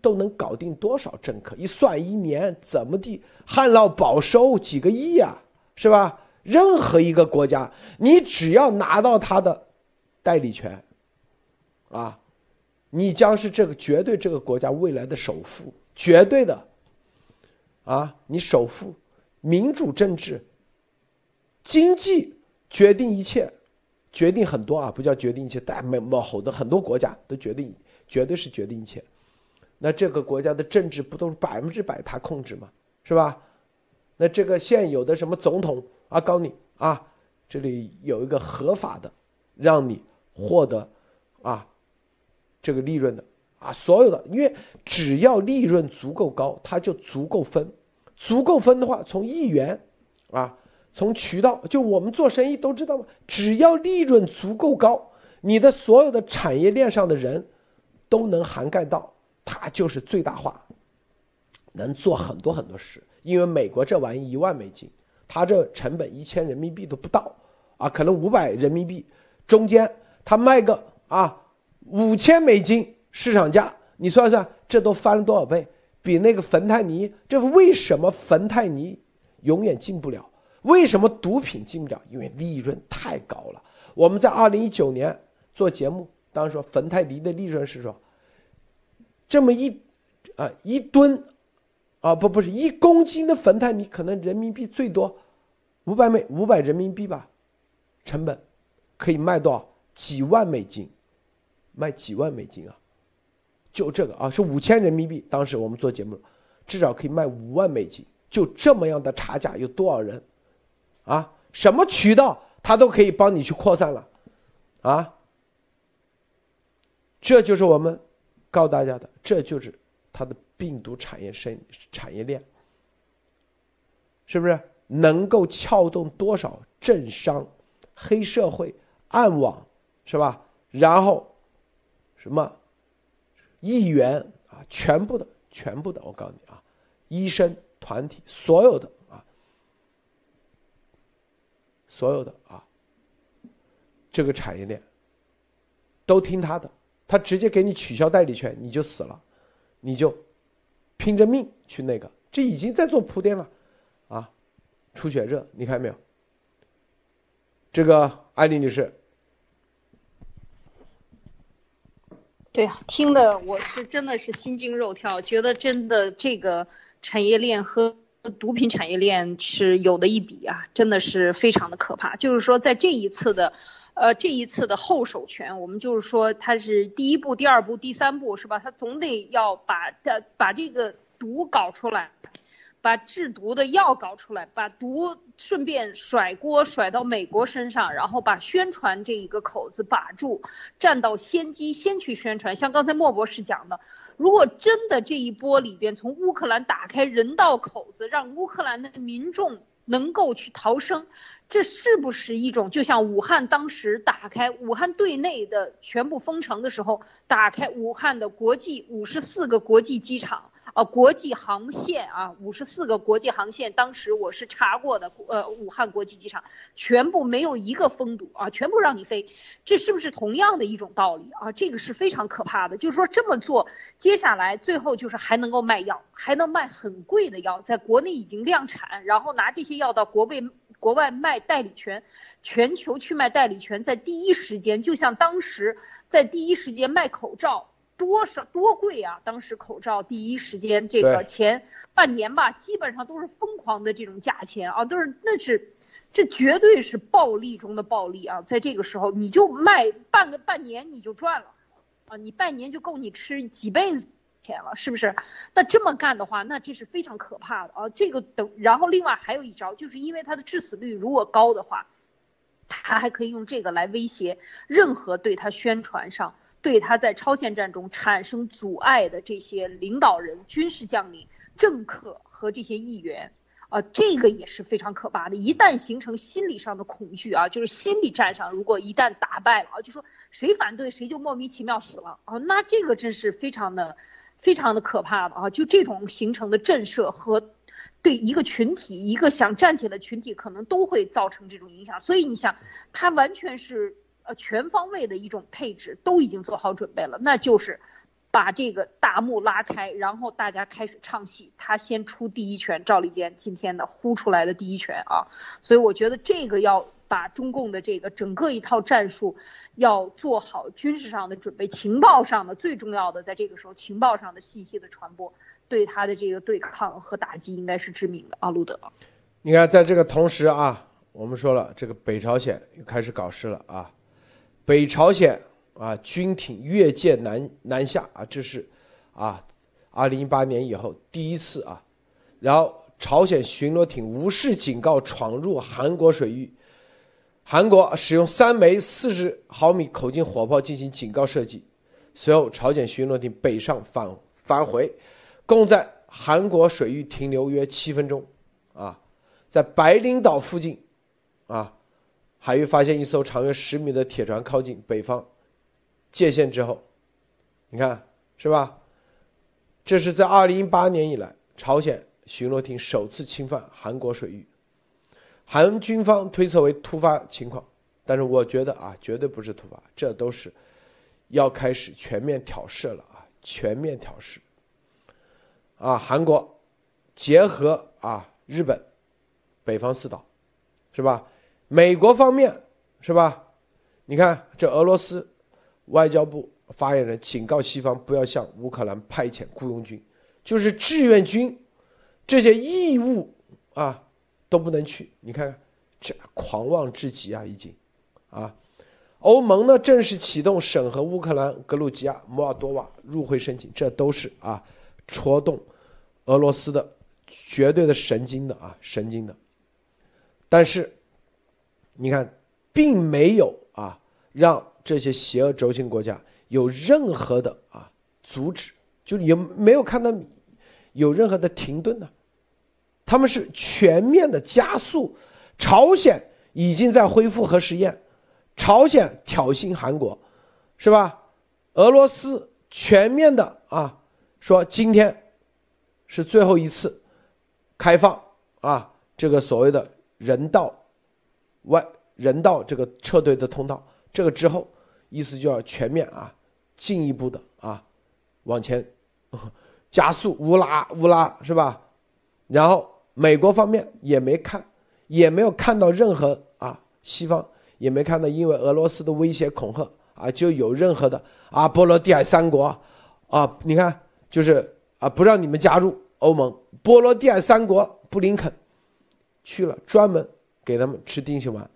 都能搞定多少政客？一算一年怎么地，旱涝保收几个亿啊，是吧？任何一个国家，你只要拿到他的代理权，啊，你将是这个绝对这个国家未来的首富，绝对的，啊，你首富。民主政治，经济决定一切，决定很多啊，不叫决定一切，但某某好的很多国家都决定，绝对是决定一切。那这个国家的政治不都是百分之百他控制吗？是吧？那这个现有的什么总统啊，告你啊，这里有一个合法的，让你获得啊这个利润的啊，所有的，因为只要利润足够高，它就足够分。足够分的话，从一元，啊，从渠道，就我们做生意都知道嘛，只要利润足够高，你的所有的产业链上的人，都能涵盖到，它就是最大化，能做很多很多事。因为美国这玩意一万美金，他这成本一千人民币都不到，啊，可能五百人民币，中间他卖个啊五千美金市场价，你算算，这都翻了多少倍？比那个芬太尼，这为什么芬太尼永远进不了？为什么毒品进不了？因为利润太高了。我们在二零一九年做节目，当时说芬太尼的利润是说，这么一啊一吨，啊不不是一公斤的粉太你，可能人民币最多五百美五百人民币吧，成本可以卖多少？几万美金，卖几万美金啊！就这个啊，是五千人民币。当时我们做节目，至少可以卖五万美金。就这么样的差价，有多少人？啊，什么渠道他都可以帮你去扩散了，啊，这就是我们告诉大家的，这就是他的病毒产业生产业链，是不是能够撬动多少政商、黑社会、暗网，是吧？然后什么？议员啊，全部的，全部的，我告诉你啊，医生团体，所有的啊，所有的啊，这个产业链都听他的，他直接给你取消代理权，你就死了，你就拼着命去那个，这已经在做铺垫了，啊，出血热，你看没有？这个艾丽女士。对啊，听的我是真的是心惊肉跳，觉得真的这个产业链和毒品产业链是有的一比啊，真的是非常的可怕。就是说，在这一次的，呃，这一次的后手权，我们就是说它是第一步、第二步、第三步，是吧？它总得要把的把这个毒搞出来。把制毒的药搞出来，把毒顺便甩锅甩到美国身上，然后把宣传这一个口子把住，占到先机，先去宣传。像刚才莫博士讲的，如果真的这一波里边从乌克兰打开人道口子，让乌克兰的民众能够去逃生，这是不是一种就像武汉当时打开武汉对内的全部封城的时候，打开武汉的国际五十四个国际机场？呃，国际航线啊，五十四个国际航线，当时我是查过的，呃，武汉国际机场全部没有一个封堵啊，全部让你飞，这是不是同样的一种道理啊？这个是非常可怕的，就是说这么做，接下来最后就是还能够卖药，还能卖很贵的药，在国内已经量产，然后拿这些药到国外国外卖代理权，全球去卖代理权，在第一时间，就像当时在第一时间卖口罩。多少多贵啊！当时口罩第一时间这个前半年吧，基本上都是疯狂的这种价钱啊，都是那是，这绝对是暴利中的暴利啊！在这个时候你就卖半个半年你就赚了，啊，你半年就够你吃几辈子天了，是不是？那这么干的话，那这是非常可怕的啊！这个等，然后另外还有一招，就是因为它的致死率如果高的话，他还可以用这个来威胁任何对他宣传上、对他在超限战中产生阻碍的这些领导人、军事将领、政客和这些议员。啊，这个也是非常可怕的。一旦形成心理上的恐惧啊，就是心理战上，如果一旦打败了啊，就说谁反对谁就莫名其妙死了啊，那这个真是非常的、非常的可怕的啊。就这种形成的震慑和对一个群体、一个想站起来的群体，可能都会造成这种影响。所以你想，他完全是呃全方位的一种配置，都已经做好准备了，那就是。把这个大幕拉开，然后大家开始唱戏。他先出第一拳，赵立坚今天的呼出来的第一拳啊，所以我觉得这个要把中共的这个整个一套战术要做好军事上的准备，情报上的最重要的，在这个时候情报上的信息的传播，对他的这个对抗和打击应该是致命的啊，路德。你看，在这个同时啊，我们说了，这个北朝鲜又开始搞事了啊，北朝鲜。啊，军艇越界南南下啊，这是啊，二零一八年以后第一次啊。然后朝鲜巡逻艇无视警告闯入韩国水域，韩国使用三枚四十毫米口径火炮进行警告射击，随后朝鲜巡逻艇北上返返回，共在韩国水域停留约七分钟。啊，在白领岛附近，啊，海域发现一艘长约十米的铁船靠近北方。界限之后，你看是吧？这是在二零一八年以来，朝鲜巡逻艇首次侵犯韩国水域，韩军方推测为突发情况，但是我觉得啊，绝对不是突发，这都是要开始全面挑事了啊，全面挑事。啊，韩国结合啊日本，北方四岛，是吧？美国方面是吧？你看这俄罗斯。外交部发言人警告西方不要向乌克兰派遣雇佣军，就是志愿军，这些义务啊都不能去。你看，这狂妄至极啊，已经啊。欧盟呢正式启动审核乌克兰、格鲁吉亚、摩尔多瓦入会申请，这都是啊戳动俄罗斯的绝对的神经的啊神经的。但是你看，并没有啊让。这些邪恶轴心国家有任何的啊阻止，就也没有看到有任何的停顿呢？他们是全面的加速。朝鲜已经在恢复核试验，朝鲜挑衅韩国，是吧？俄罗斯全面的啊说今天是最后一次开放啊这个所谓的人道外人道这个撤退的通道。这个之后，意思就要全面啊，进一步的啊，往前加速乌拉乌拉是吧？然后美国方面也没看，也没有看到任何啊，西方也没看到因为俄罗斯的威胁恐吓啊，就有任何的啊，波罗的海三国啊，你看就是啊，不让你们加入欧盟，波罗的海三国布林肯去了，专门给他们吃定心丸。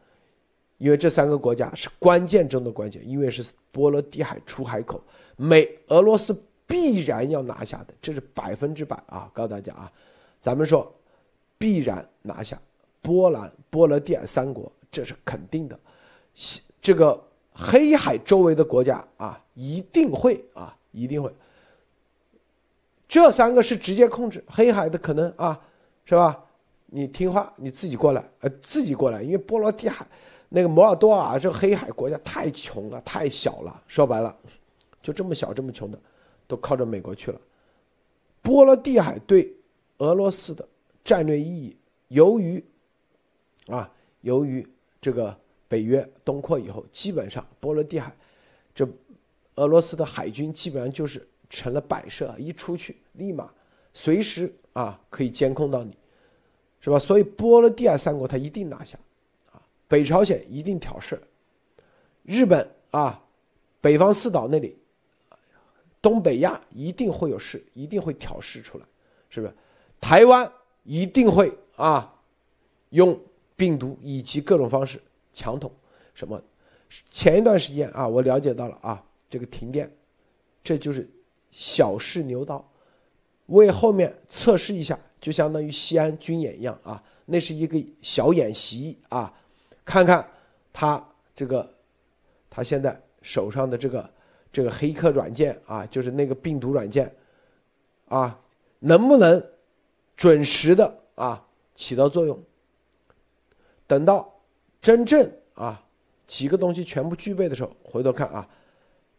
因为这三个国家是关键中的关键，因为是波罗的海出海口，美俄罗斯必然要拿下的，这是百分之百啊！告诉大家啊，咱们说必然拿下波兰、波罗的海三国，这是肯定的。这个黑海周围的国家啊，一定会啊，一定会。这三个是直接控制黑海的可能啊，是吧？你听话，你自己过来，呃，自己过来，因为波罗的海。那个摩尔多瓦这黑海国家太穷了，太小了。说白了，就这么小这么穷的，都靠着美国去了。波罗的海对俄罗斯的战略意义，由于啊，由于这个北约东扩以后，基本上波罗的海这俄罗斯的海军基本上就是成了摆设，一出去立马随时啊可以监控到你，是吧？所以波罗的海三国他一定拿下。啊北朝鲜一定挑事，日本啊，北方四岛那里，东北亚一定会有事，一定会挑事出来，是不是？台湾一定会啊，用病毒以及各种方式强统什么？前一段时间啊，我了解到了啊，这个停电，这就是小试牛刀，为后面测试一下，就相当于西安军演一样啊，那是一个小演习啊。看看他这个他现在手上的这个这个黑客软件啊，就是那个病毒软件啊，能不能准时的啊起到作用？等到真正啊几个东西全部具备的时候，回头看啊，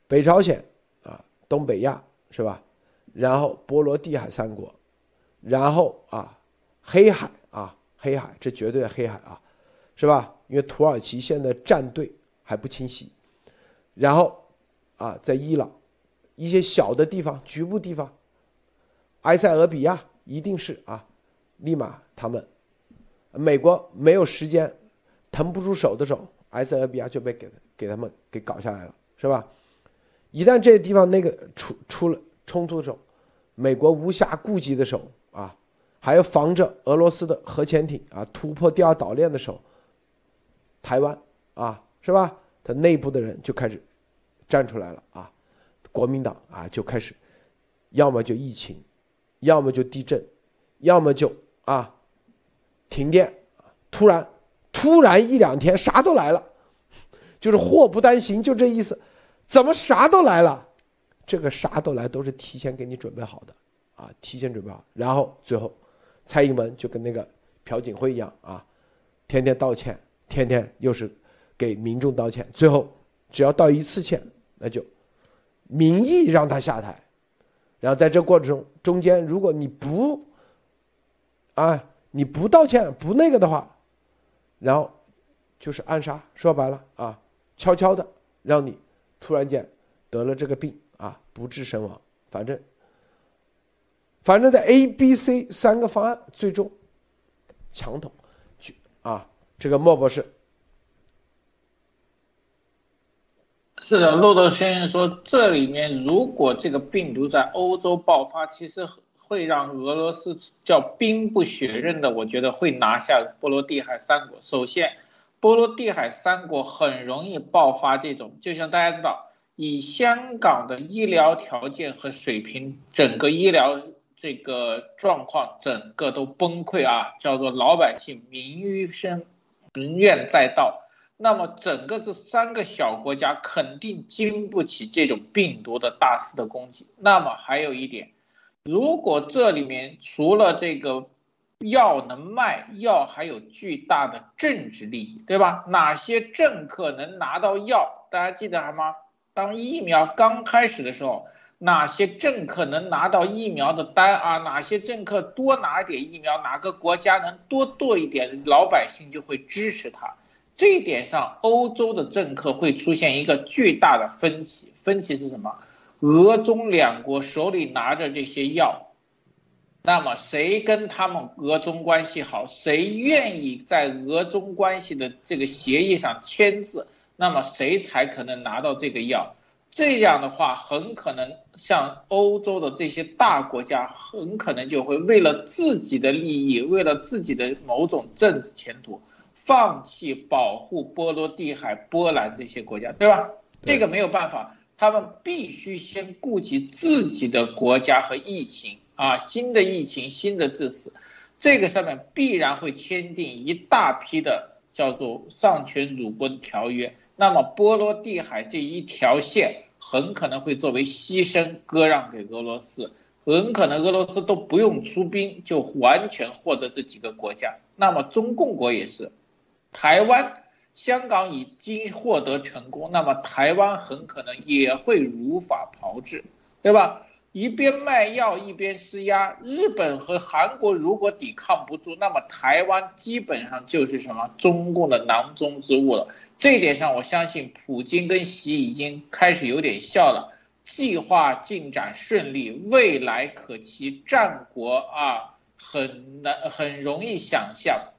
北朝鲜啊，东北亚是吧？然后波罗的海三国，然后啊黑海啊黑海，这绝对的黑海啊，是吧？因为土耳其现在战队还不清晰，然后啊在伊朗一些小的地方、局部地方，埃塞俄比亚一定是啊，立马他们。美国没有时间，腾不出手的时候，埃塞俄比亚就被给给他们给搞下来了，是吧？一旦这个地方那个出出了冲突的时候，美国无暇顾及的时候啊，还要防着俄罗斯的核潜艇啊突破第二岛链的时候，台湾啊，是吧？他内部的人就开始站出来了啊，国民党啊就开始，要么就疫情，要么就地震，要么就啊。停电，突然，突然一两天啥都来了，就是祸不单行，就这意思。怎么啥都来了？这个啥都来都是提前给你准备好的，啊，提前准备好。然后最后，蔡英文就跟那个朴槿惠一样啊，天天道歉，天天又是给民众道歉。最后只要道一次歉，那就民意让他下台。然后在这过程中中间，如果你不啊。你不道歉不那个的话，然后就是暗杀，说白了啊，悄悄的让你突然间得了这个病啊，不治身亡。反正反正在 A、B、C 三个方案最终强统去啊，这个莫博士是的，骆驼先生说，这里面如果这个病毒在欧洲爆发，其实。会让俄罗斯叫兵不血刃的，我觉得会拿下波罗的海三国。首先，波罗的海三国很容易爆发这种，就像大家知道，以香港的医疗条件和水平，整个医疗这个状况整个都崩溃啊，叫做老百姓民于生，民怨载道。那么整个这三个小国家肯定经不起这种病毒的大肆的攻击。那么还有一点。如果这里面除了这个药能卖，药还有巨大的政治利益，对吧？哪些政客能拿到药？大家记得吗？当疫苗刚开始的时候，哪些政客能拿到疫苗的单啊？哪些政客多拿点疫苗，哪个国家能多做一点，老百姓就会支持他。这一点上，欧洲的政客会出现一个巨大的分歧。分歧是什么？俄中两国手里拿着这些药，那么谁跟他们俄中关系好，谁愿意在俄中关系的这个协议上签字，那么谁才可能拿到这个药？这样的话，很可能像欧洲的这些大国家，很可能就会为了自己的利益，为了自己的某种政治前途，放弃保护波罗的海、波兰这些国家，对吧？这个没有办法。他们必须先顾及自己的国家和疫情啊，新的疫情，新的致死，这个上面必然会签订一大批的叫做丧权辱国的条约。那么波罗的海这一条线很可能会作为牺牲割让给俄罗斯，很可能俄罗斯都不用出兵就完全获得这几个国家。那么中共国也是，台湾。香港已经获得成功，那么台湾很可能也会如法炮制，对吧？一边卖药一边施压，日本和韩国如果抵抗不住，那么台湾基本上就是什么中共的囊中之物了。这一点上，我相信普京跟习已经开始有点笑了，计划进展顺利，未来可期，战国啊，很难很容易想象。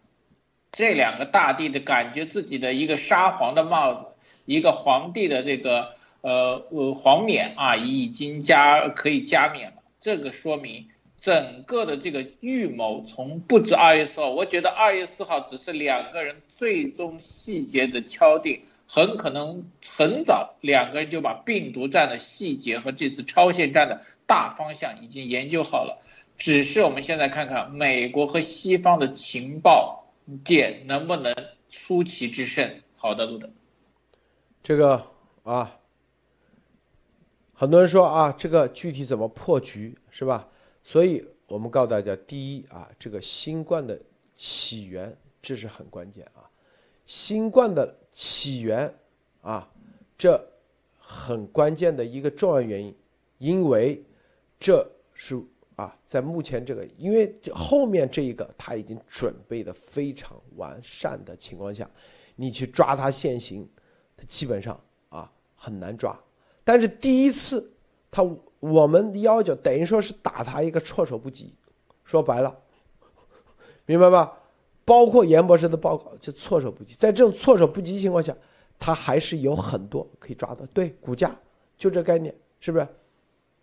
这两个大帝的感觉，自己的一个沙皇的帽子，一个皇帝的这个呃呃皇冕啊，已经加可以加冕了。这个说明整个的这个预谋从不止二月四号，我觉得二月四号只是两个人最终细节的敲定，很可能很早两个人就把病毒战的细节和这次超限战的大方向已经研究好了。只是我们现在看看美国和西方的情报。点能不能出奇制胜？好的，路德。这个啊，很多人说啊，这个具体怎么破局是吧？所以我们告诉大家，第一啊，这个新冠的起源这是很关键啊，新冠的起源啊，这很关键的一个重要原因，因为这是啊，在目前这个，因为后面这一个他已经准备的非常完善的情况下，你去抓他现行。他基本上啊很难抓，但是第一次他我们要求等于说是打他一个措手不及，说白了，明白吧？包括严博士的报告就措手不及，在这种措手不及情况下，他还是有很多可以抓的。对，骨架就这概念，是不是？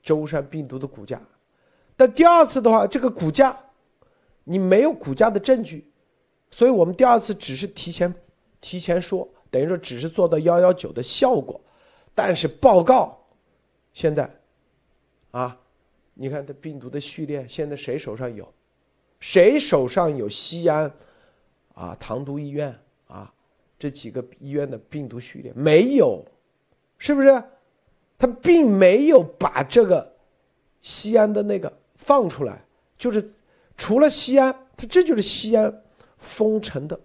舟山病毒的骨架，但第二次的话，这个骨架你没有骨架的证据，所以我们第二次只是提前提前说。等于说只是做到幺幺九的效果，但是报告现在啊，你看这病毒的序列，现在谁手上有？谁手上有西安啊、唐都医院啊这几个医院的病毒序列？没有，是不是？他并没有把这个西安的那个放出来，就是除了西安，他这就是西安封城的，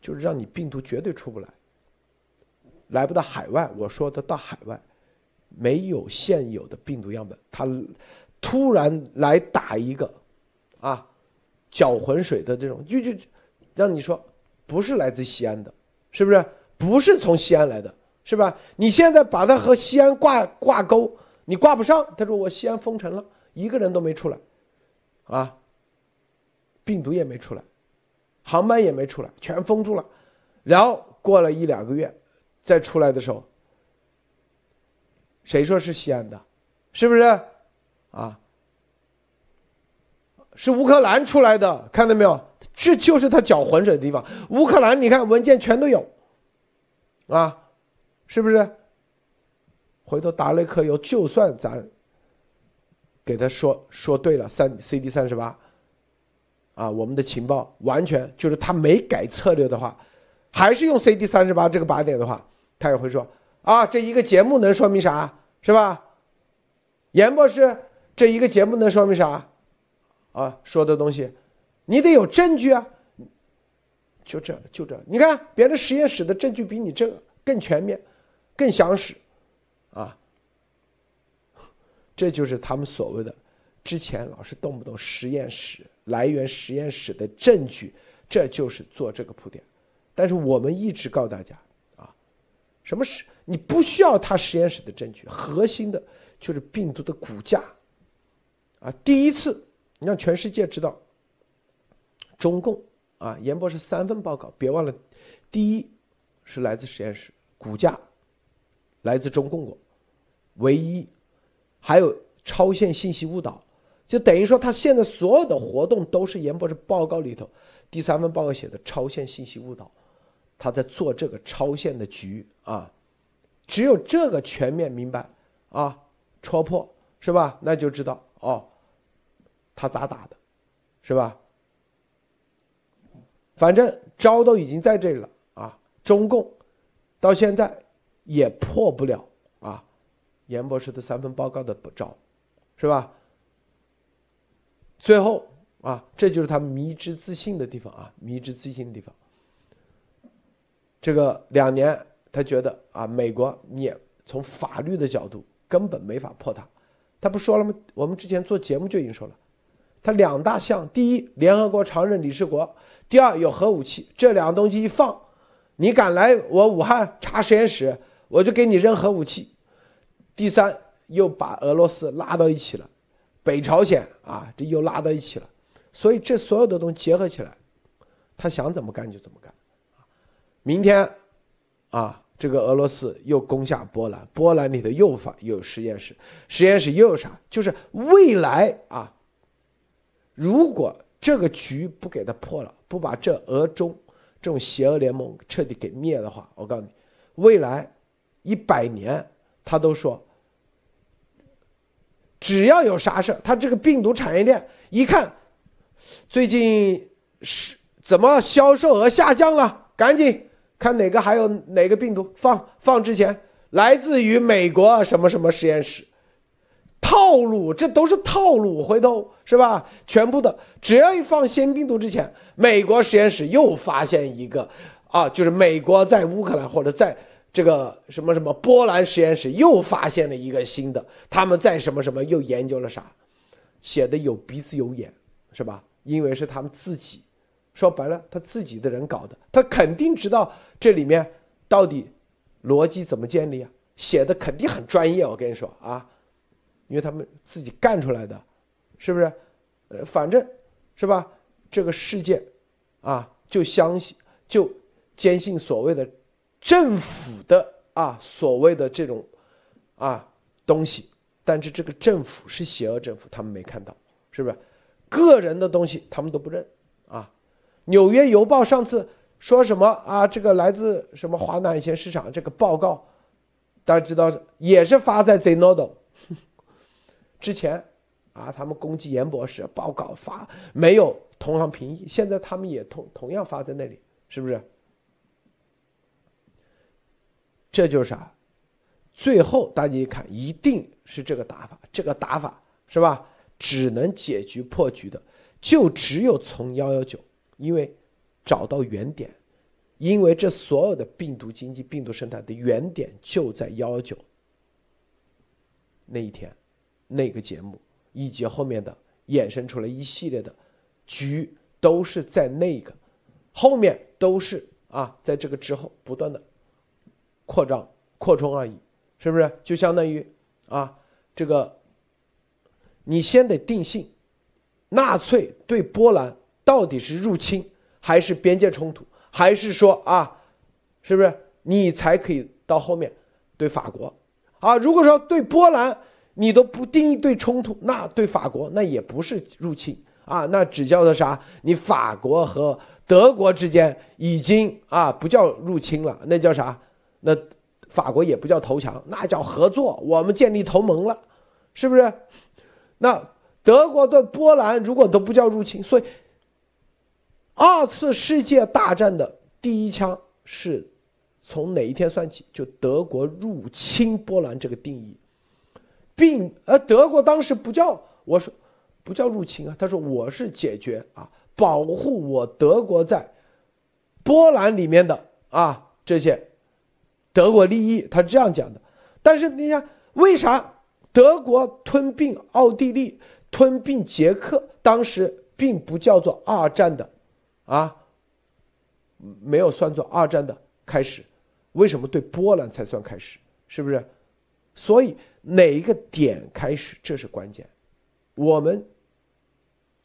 就是让你病毒绝对出不来。来不到海外，我说的到海外，没有现有的病毒样本，他突然来打一个，啊，搅浑水的这种，就就让你说不是来自西安的，是不是？不是从西安来的，是吧？你现在把它和西安挂挂钩，你挂不上。他说我西安封城了，一个人都没出来，啊，病毒也没出来，航班也没出来，全封住了。然后过了一两个月。再出来的时候，谁说是西安的？是不是？啊，是乌克兰出来的，看到没有？这就是他搅浑水的地方。乌克兰，你看文件全都有，啊，是不是？回头达雷克有，就算咱给他说说对了，三 CD 三十八，啊，我们的情报完全就是他没改策略的话，还是用 CD 三十八这个靶点的话。他也会说啊，这一个节目能说明啥，是吧？严博士，这一个节目能说明啥？啊，说的东西，你得有证据啊。就这就这，你看别的实验室的证据比你这更全面、更详实，啊，这就是他们所谓的之前老是动不动实验室来源、实验室的证据，这就是做这个铺垫。但是我们一直告诉大家啊。什么是你不需要他实验室的证据？核心的就是病毒的骨架，啊，第一次你让全世界知道，中共啊，严博士三份报告，别忘了，第一是来自实验室骨架，来自中共国，唯一，还有超限信息误导，就等于说他现在所有的活动都是严博士报告里头第三份报告写的超限信息误导。他在做这个超限的局啊，只有这个全面明白啊，戳破是吧？那就知道哦，他咋打的，是吧？反正招都已经在这里了啊，中共到现在也破不了，严博士的三份报告的招，是吧？最后啊，这就是他迷之自信的地方啊，迷之自信的地方。这个两年，他觉得啊，美国你也从法律的角度根本没法破他，他不说了吗？我们之前做节目就已经说了，他两大项：第一，联合国常任理事国；第二，有核武器。这两个东西一放，你敢来我武汉查实验室，我就给你扔核武器。第三，又把俄罗斯拉到一起了，北朝鲜啊，这又拉到一起了。所以这所有的东西结合起来，他想怎么干就怎么干。明天，啊，这个俄罗斯又攻下波兰，波兰里头又发又有实验室，实验室又有啥？就是未来啊，如果这个局不给他破了，不把这俄中这种邪恶联盟彻底给灭的话，我告诉你，未来一百年他都说，只要有啥事他这个病毒产业链一看，最近是怎么销售额下降了，赶紧。看哪个还有哪个病毒放放之前来自于美国什么什么实验室，套路这都是套路，回头是吧？全部的只要一放新病毒之前，美国实验室又发现一个，啊，就是美国在乌克兰或者在这个什么什么波兰实验室又发现了一个新的，他们在什么什么又研究了啥，写的有鼻子有眼，是吧？因为是他们自己。说白了，他自己的人搞的，他肯定知道这里面到底逻辑怎么建立啊，写的肯定很专业。我跟你说啊，因为他们自己干出来的，是不是？呃，反正，是吧？这个世界，啊，就相信，就坚信所谓的政府的啊，所谓的这种啊东西，但是这个政府是邪恶政府，他们没看到，是不是？个人的东西他们都不认啊。纽约邮报上次说什么啊？这个来自什么华南一线市场这个报告，大家知道也是发在 Zenodo 之前啊。他们攻击严博士报告发没有同行评议，现在他们也同同样发在那里，是不是？这就是啥？最后大家一看，一定是这个打法，这个打法是吧？只能解局破局的，就只有从幺幺九。因为找到原点，因为这所有的病毒经济、病毒生态的原点就在幺幺九那一天，那个节目以及后面的衍生出来一系列的局，都是在那个后面都是啊，在这个之后不断的扩张、扩充而已，是不是？就相当于啊，这个你先得定性，纳粹对波兰。到底是入侵还是边界冲突，还是说啊，是不是你才可以到后面对法国啊？如果说对波兰你都不定义对冲突，那对法国那也不是入侵啊，那只叫做啥？你法国和德国之间已经啊不叫入侵了，那叫啥？那法国也不叫投降，那叫合作，我们建立同盟了，是不是？那德国对波兰如果都不叫入侵，所以。二次世界大战的第一枪是从哪一天算起？就德国入侵波兰这个定义，并而德国当时不叫我说不叫入侵啊，他说我是解决啊，保护我德国在波兰里面的啊这些德国利益，他这样讲的。但是你看，为啥德国吞并奥地利、吞并捷克，当时并不叫做二战的？啊，没有算作二战的开始，为什么对波兰才算开始？是不是？所以哪一个点开始，这是关键。我们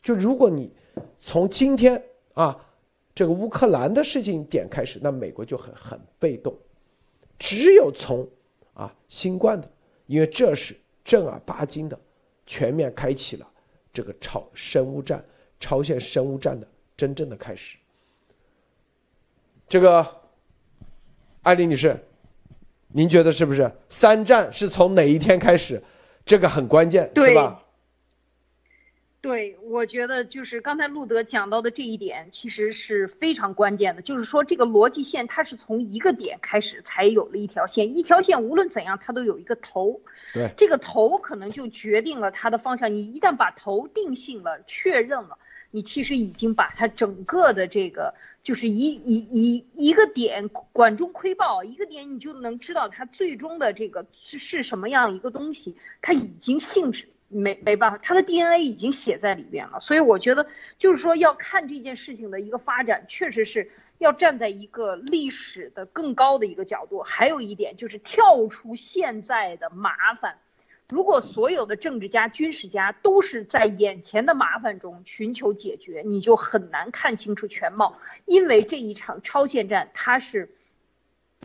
就如果你从今天啊这个乌克兰的事情点开始，那美国就很很被动。只有从啊新冠的，因为这是正儿八经的全面开启了这个超生物战、超限生物战的。真正的开始，这个艾丽女士，您觉得是不是三战是从哪一天开始？这个很关键，是吧？对，我觉得就是刚才路德讲到的这一点，其实是非常关键的。就是说，这个逻辑线它是从一个点开始，才有了一条线。一条线无论怎样，它都有一个头。对，这个头可能就决定了它的方向。你一旦把头定性了、确认了。你其实已经把它整个的这个，就是一一一一个点管中窥豹，一个点你就能知道它最终的这个是是什么样一个东西，它已经性质没没办法，它的 DNA 已经写在里边了。所以我觉得就是说要看这件事情的一个发展，确实是要站在一个历史的更高的一个角度。还有一点就是跳出现在的麻烦。如果所有的政治家、军事家都是在眼前的麻烦中寻求解决，你就很难看清楚全貌。因为这一场超限战，它是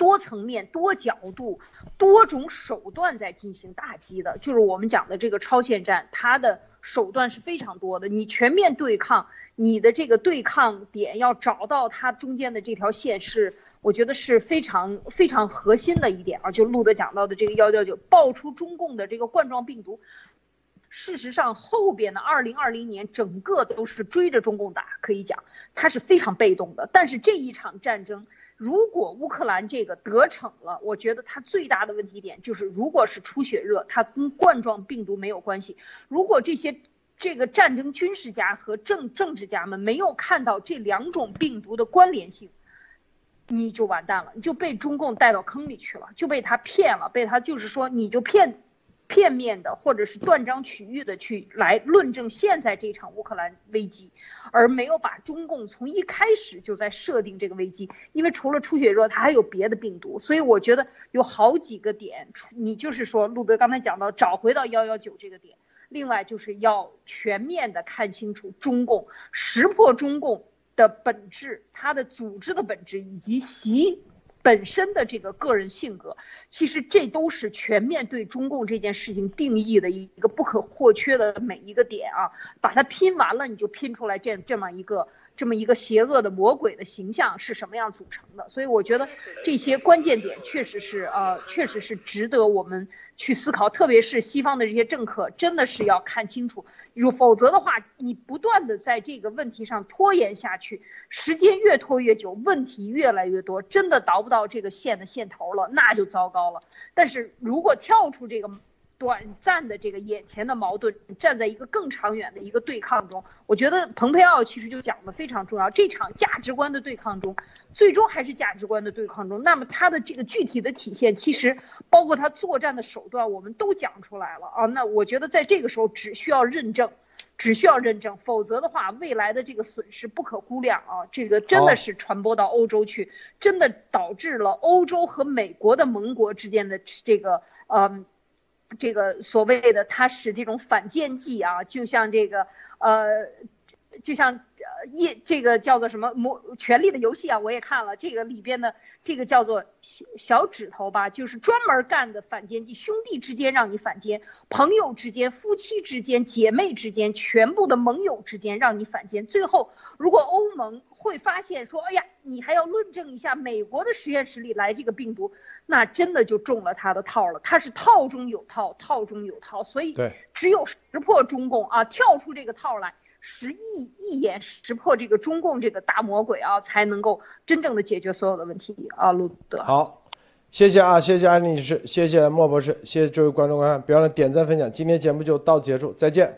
多层面、多角度、多种手段在进行打击的。就是我们讲的这个超限战，它的手段是非常多的。你全面对抗，你的这个对抗点要找到它中间的这条线是。我觉得是非常非常核心的一点啊，就路德讲到的这个幺幺九爆出中共的这个冠状病毒，事实上后边的二零二零年整个都是追着中共打，可以讲它是非常被动的。但是这一场战争如果乌克兰这个得逞了，我觉得它最大的问题点就是，如果是出血热，它跟冠状病毒没有关系。如果这些这个战争军事家和政政治家们没有看到这两种病毒的关联性，你就完蛋了，你就被中共带到坑里去了，就被他骗了，被他就是说你就骗。片面的或者是断章取义的去来论证现在这场乌克兰危机，而没有把中共从一开始就在设定这个危机，因为除了出血热，它还有别的病毒，所以我觉得有好几个点，你就是说路德刚才讲到找回到幺幺九这个点，另外就是要全面的看清楚中共识破中共的本质，它的组织的本质以及习。本身的这个个人性格，其实这都是全面对中共这件事情定义的一个不可或缺的每一个点啊，把它拼完了，你就拼出来这这么一个。这么一个邪恶的魔鬼的形象是什么样组成的？所以我觉得这些关键点确实是呃，确实是值得我们去思考。特别是西方的这些政客，真的是要看清楚，如否则的话，你不断的在这个问题上拖延下去，时间越拖越久，问题越来越多，真的倒不到这个线的线头了，那就糟糕了。但是如果跳出这个。短暂的这个眼前的矛盾，站在一个更长远的一个对抗中，我觉得蓬佩奥其实就讲的非常重要。这场价值观的对抗中，最终还是价值观的对抗中。那么他的这个具体的体现，其实包括他作战的手段，我们都讲出来了啊。那我觉得在这个时候只需要认证，只需要认证，否则的话，未来的这个损失不可估量啊。这个真的是传播到欧洲去，真的导致了欧洲和美国的盟国之间的这个呃。这个所谓的，它使这种反间计啊，就像这个，呃，就像呃，一这个叫做什么魔权力的游戏啊，我也看了这个里边的这个叫做小小指头吧，就是专门干的反间计，兄弟之间让你反间，朋友之间、夫妻之间、姐妹之间，全部的盟友之间让你反间，最后如果欧盟会发现说，哎呀，你还要论证一下美国的实验室里来这个病毒。那真的就中了他的套了，他是套中有套，套中有套，所以只有识破中共啊，跳出这个套来，实一一眼识破这个中共这个大魔鬼啊，才能够真正的解决所有的问题啊，路德。好，谢谢啊，谢谢安女士，谢谢莫博士，谢谢这位观众观看，别忘了点赞分享，今天节目就到此结束，再见。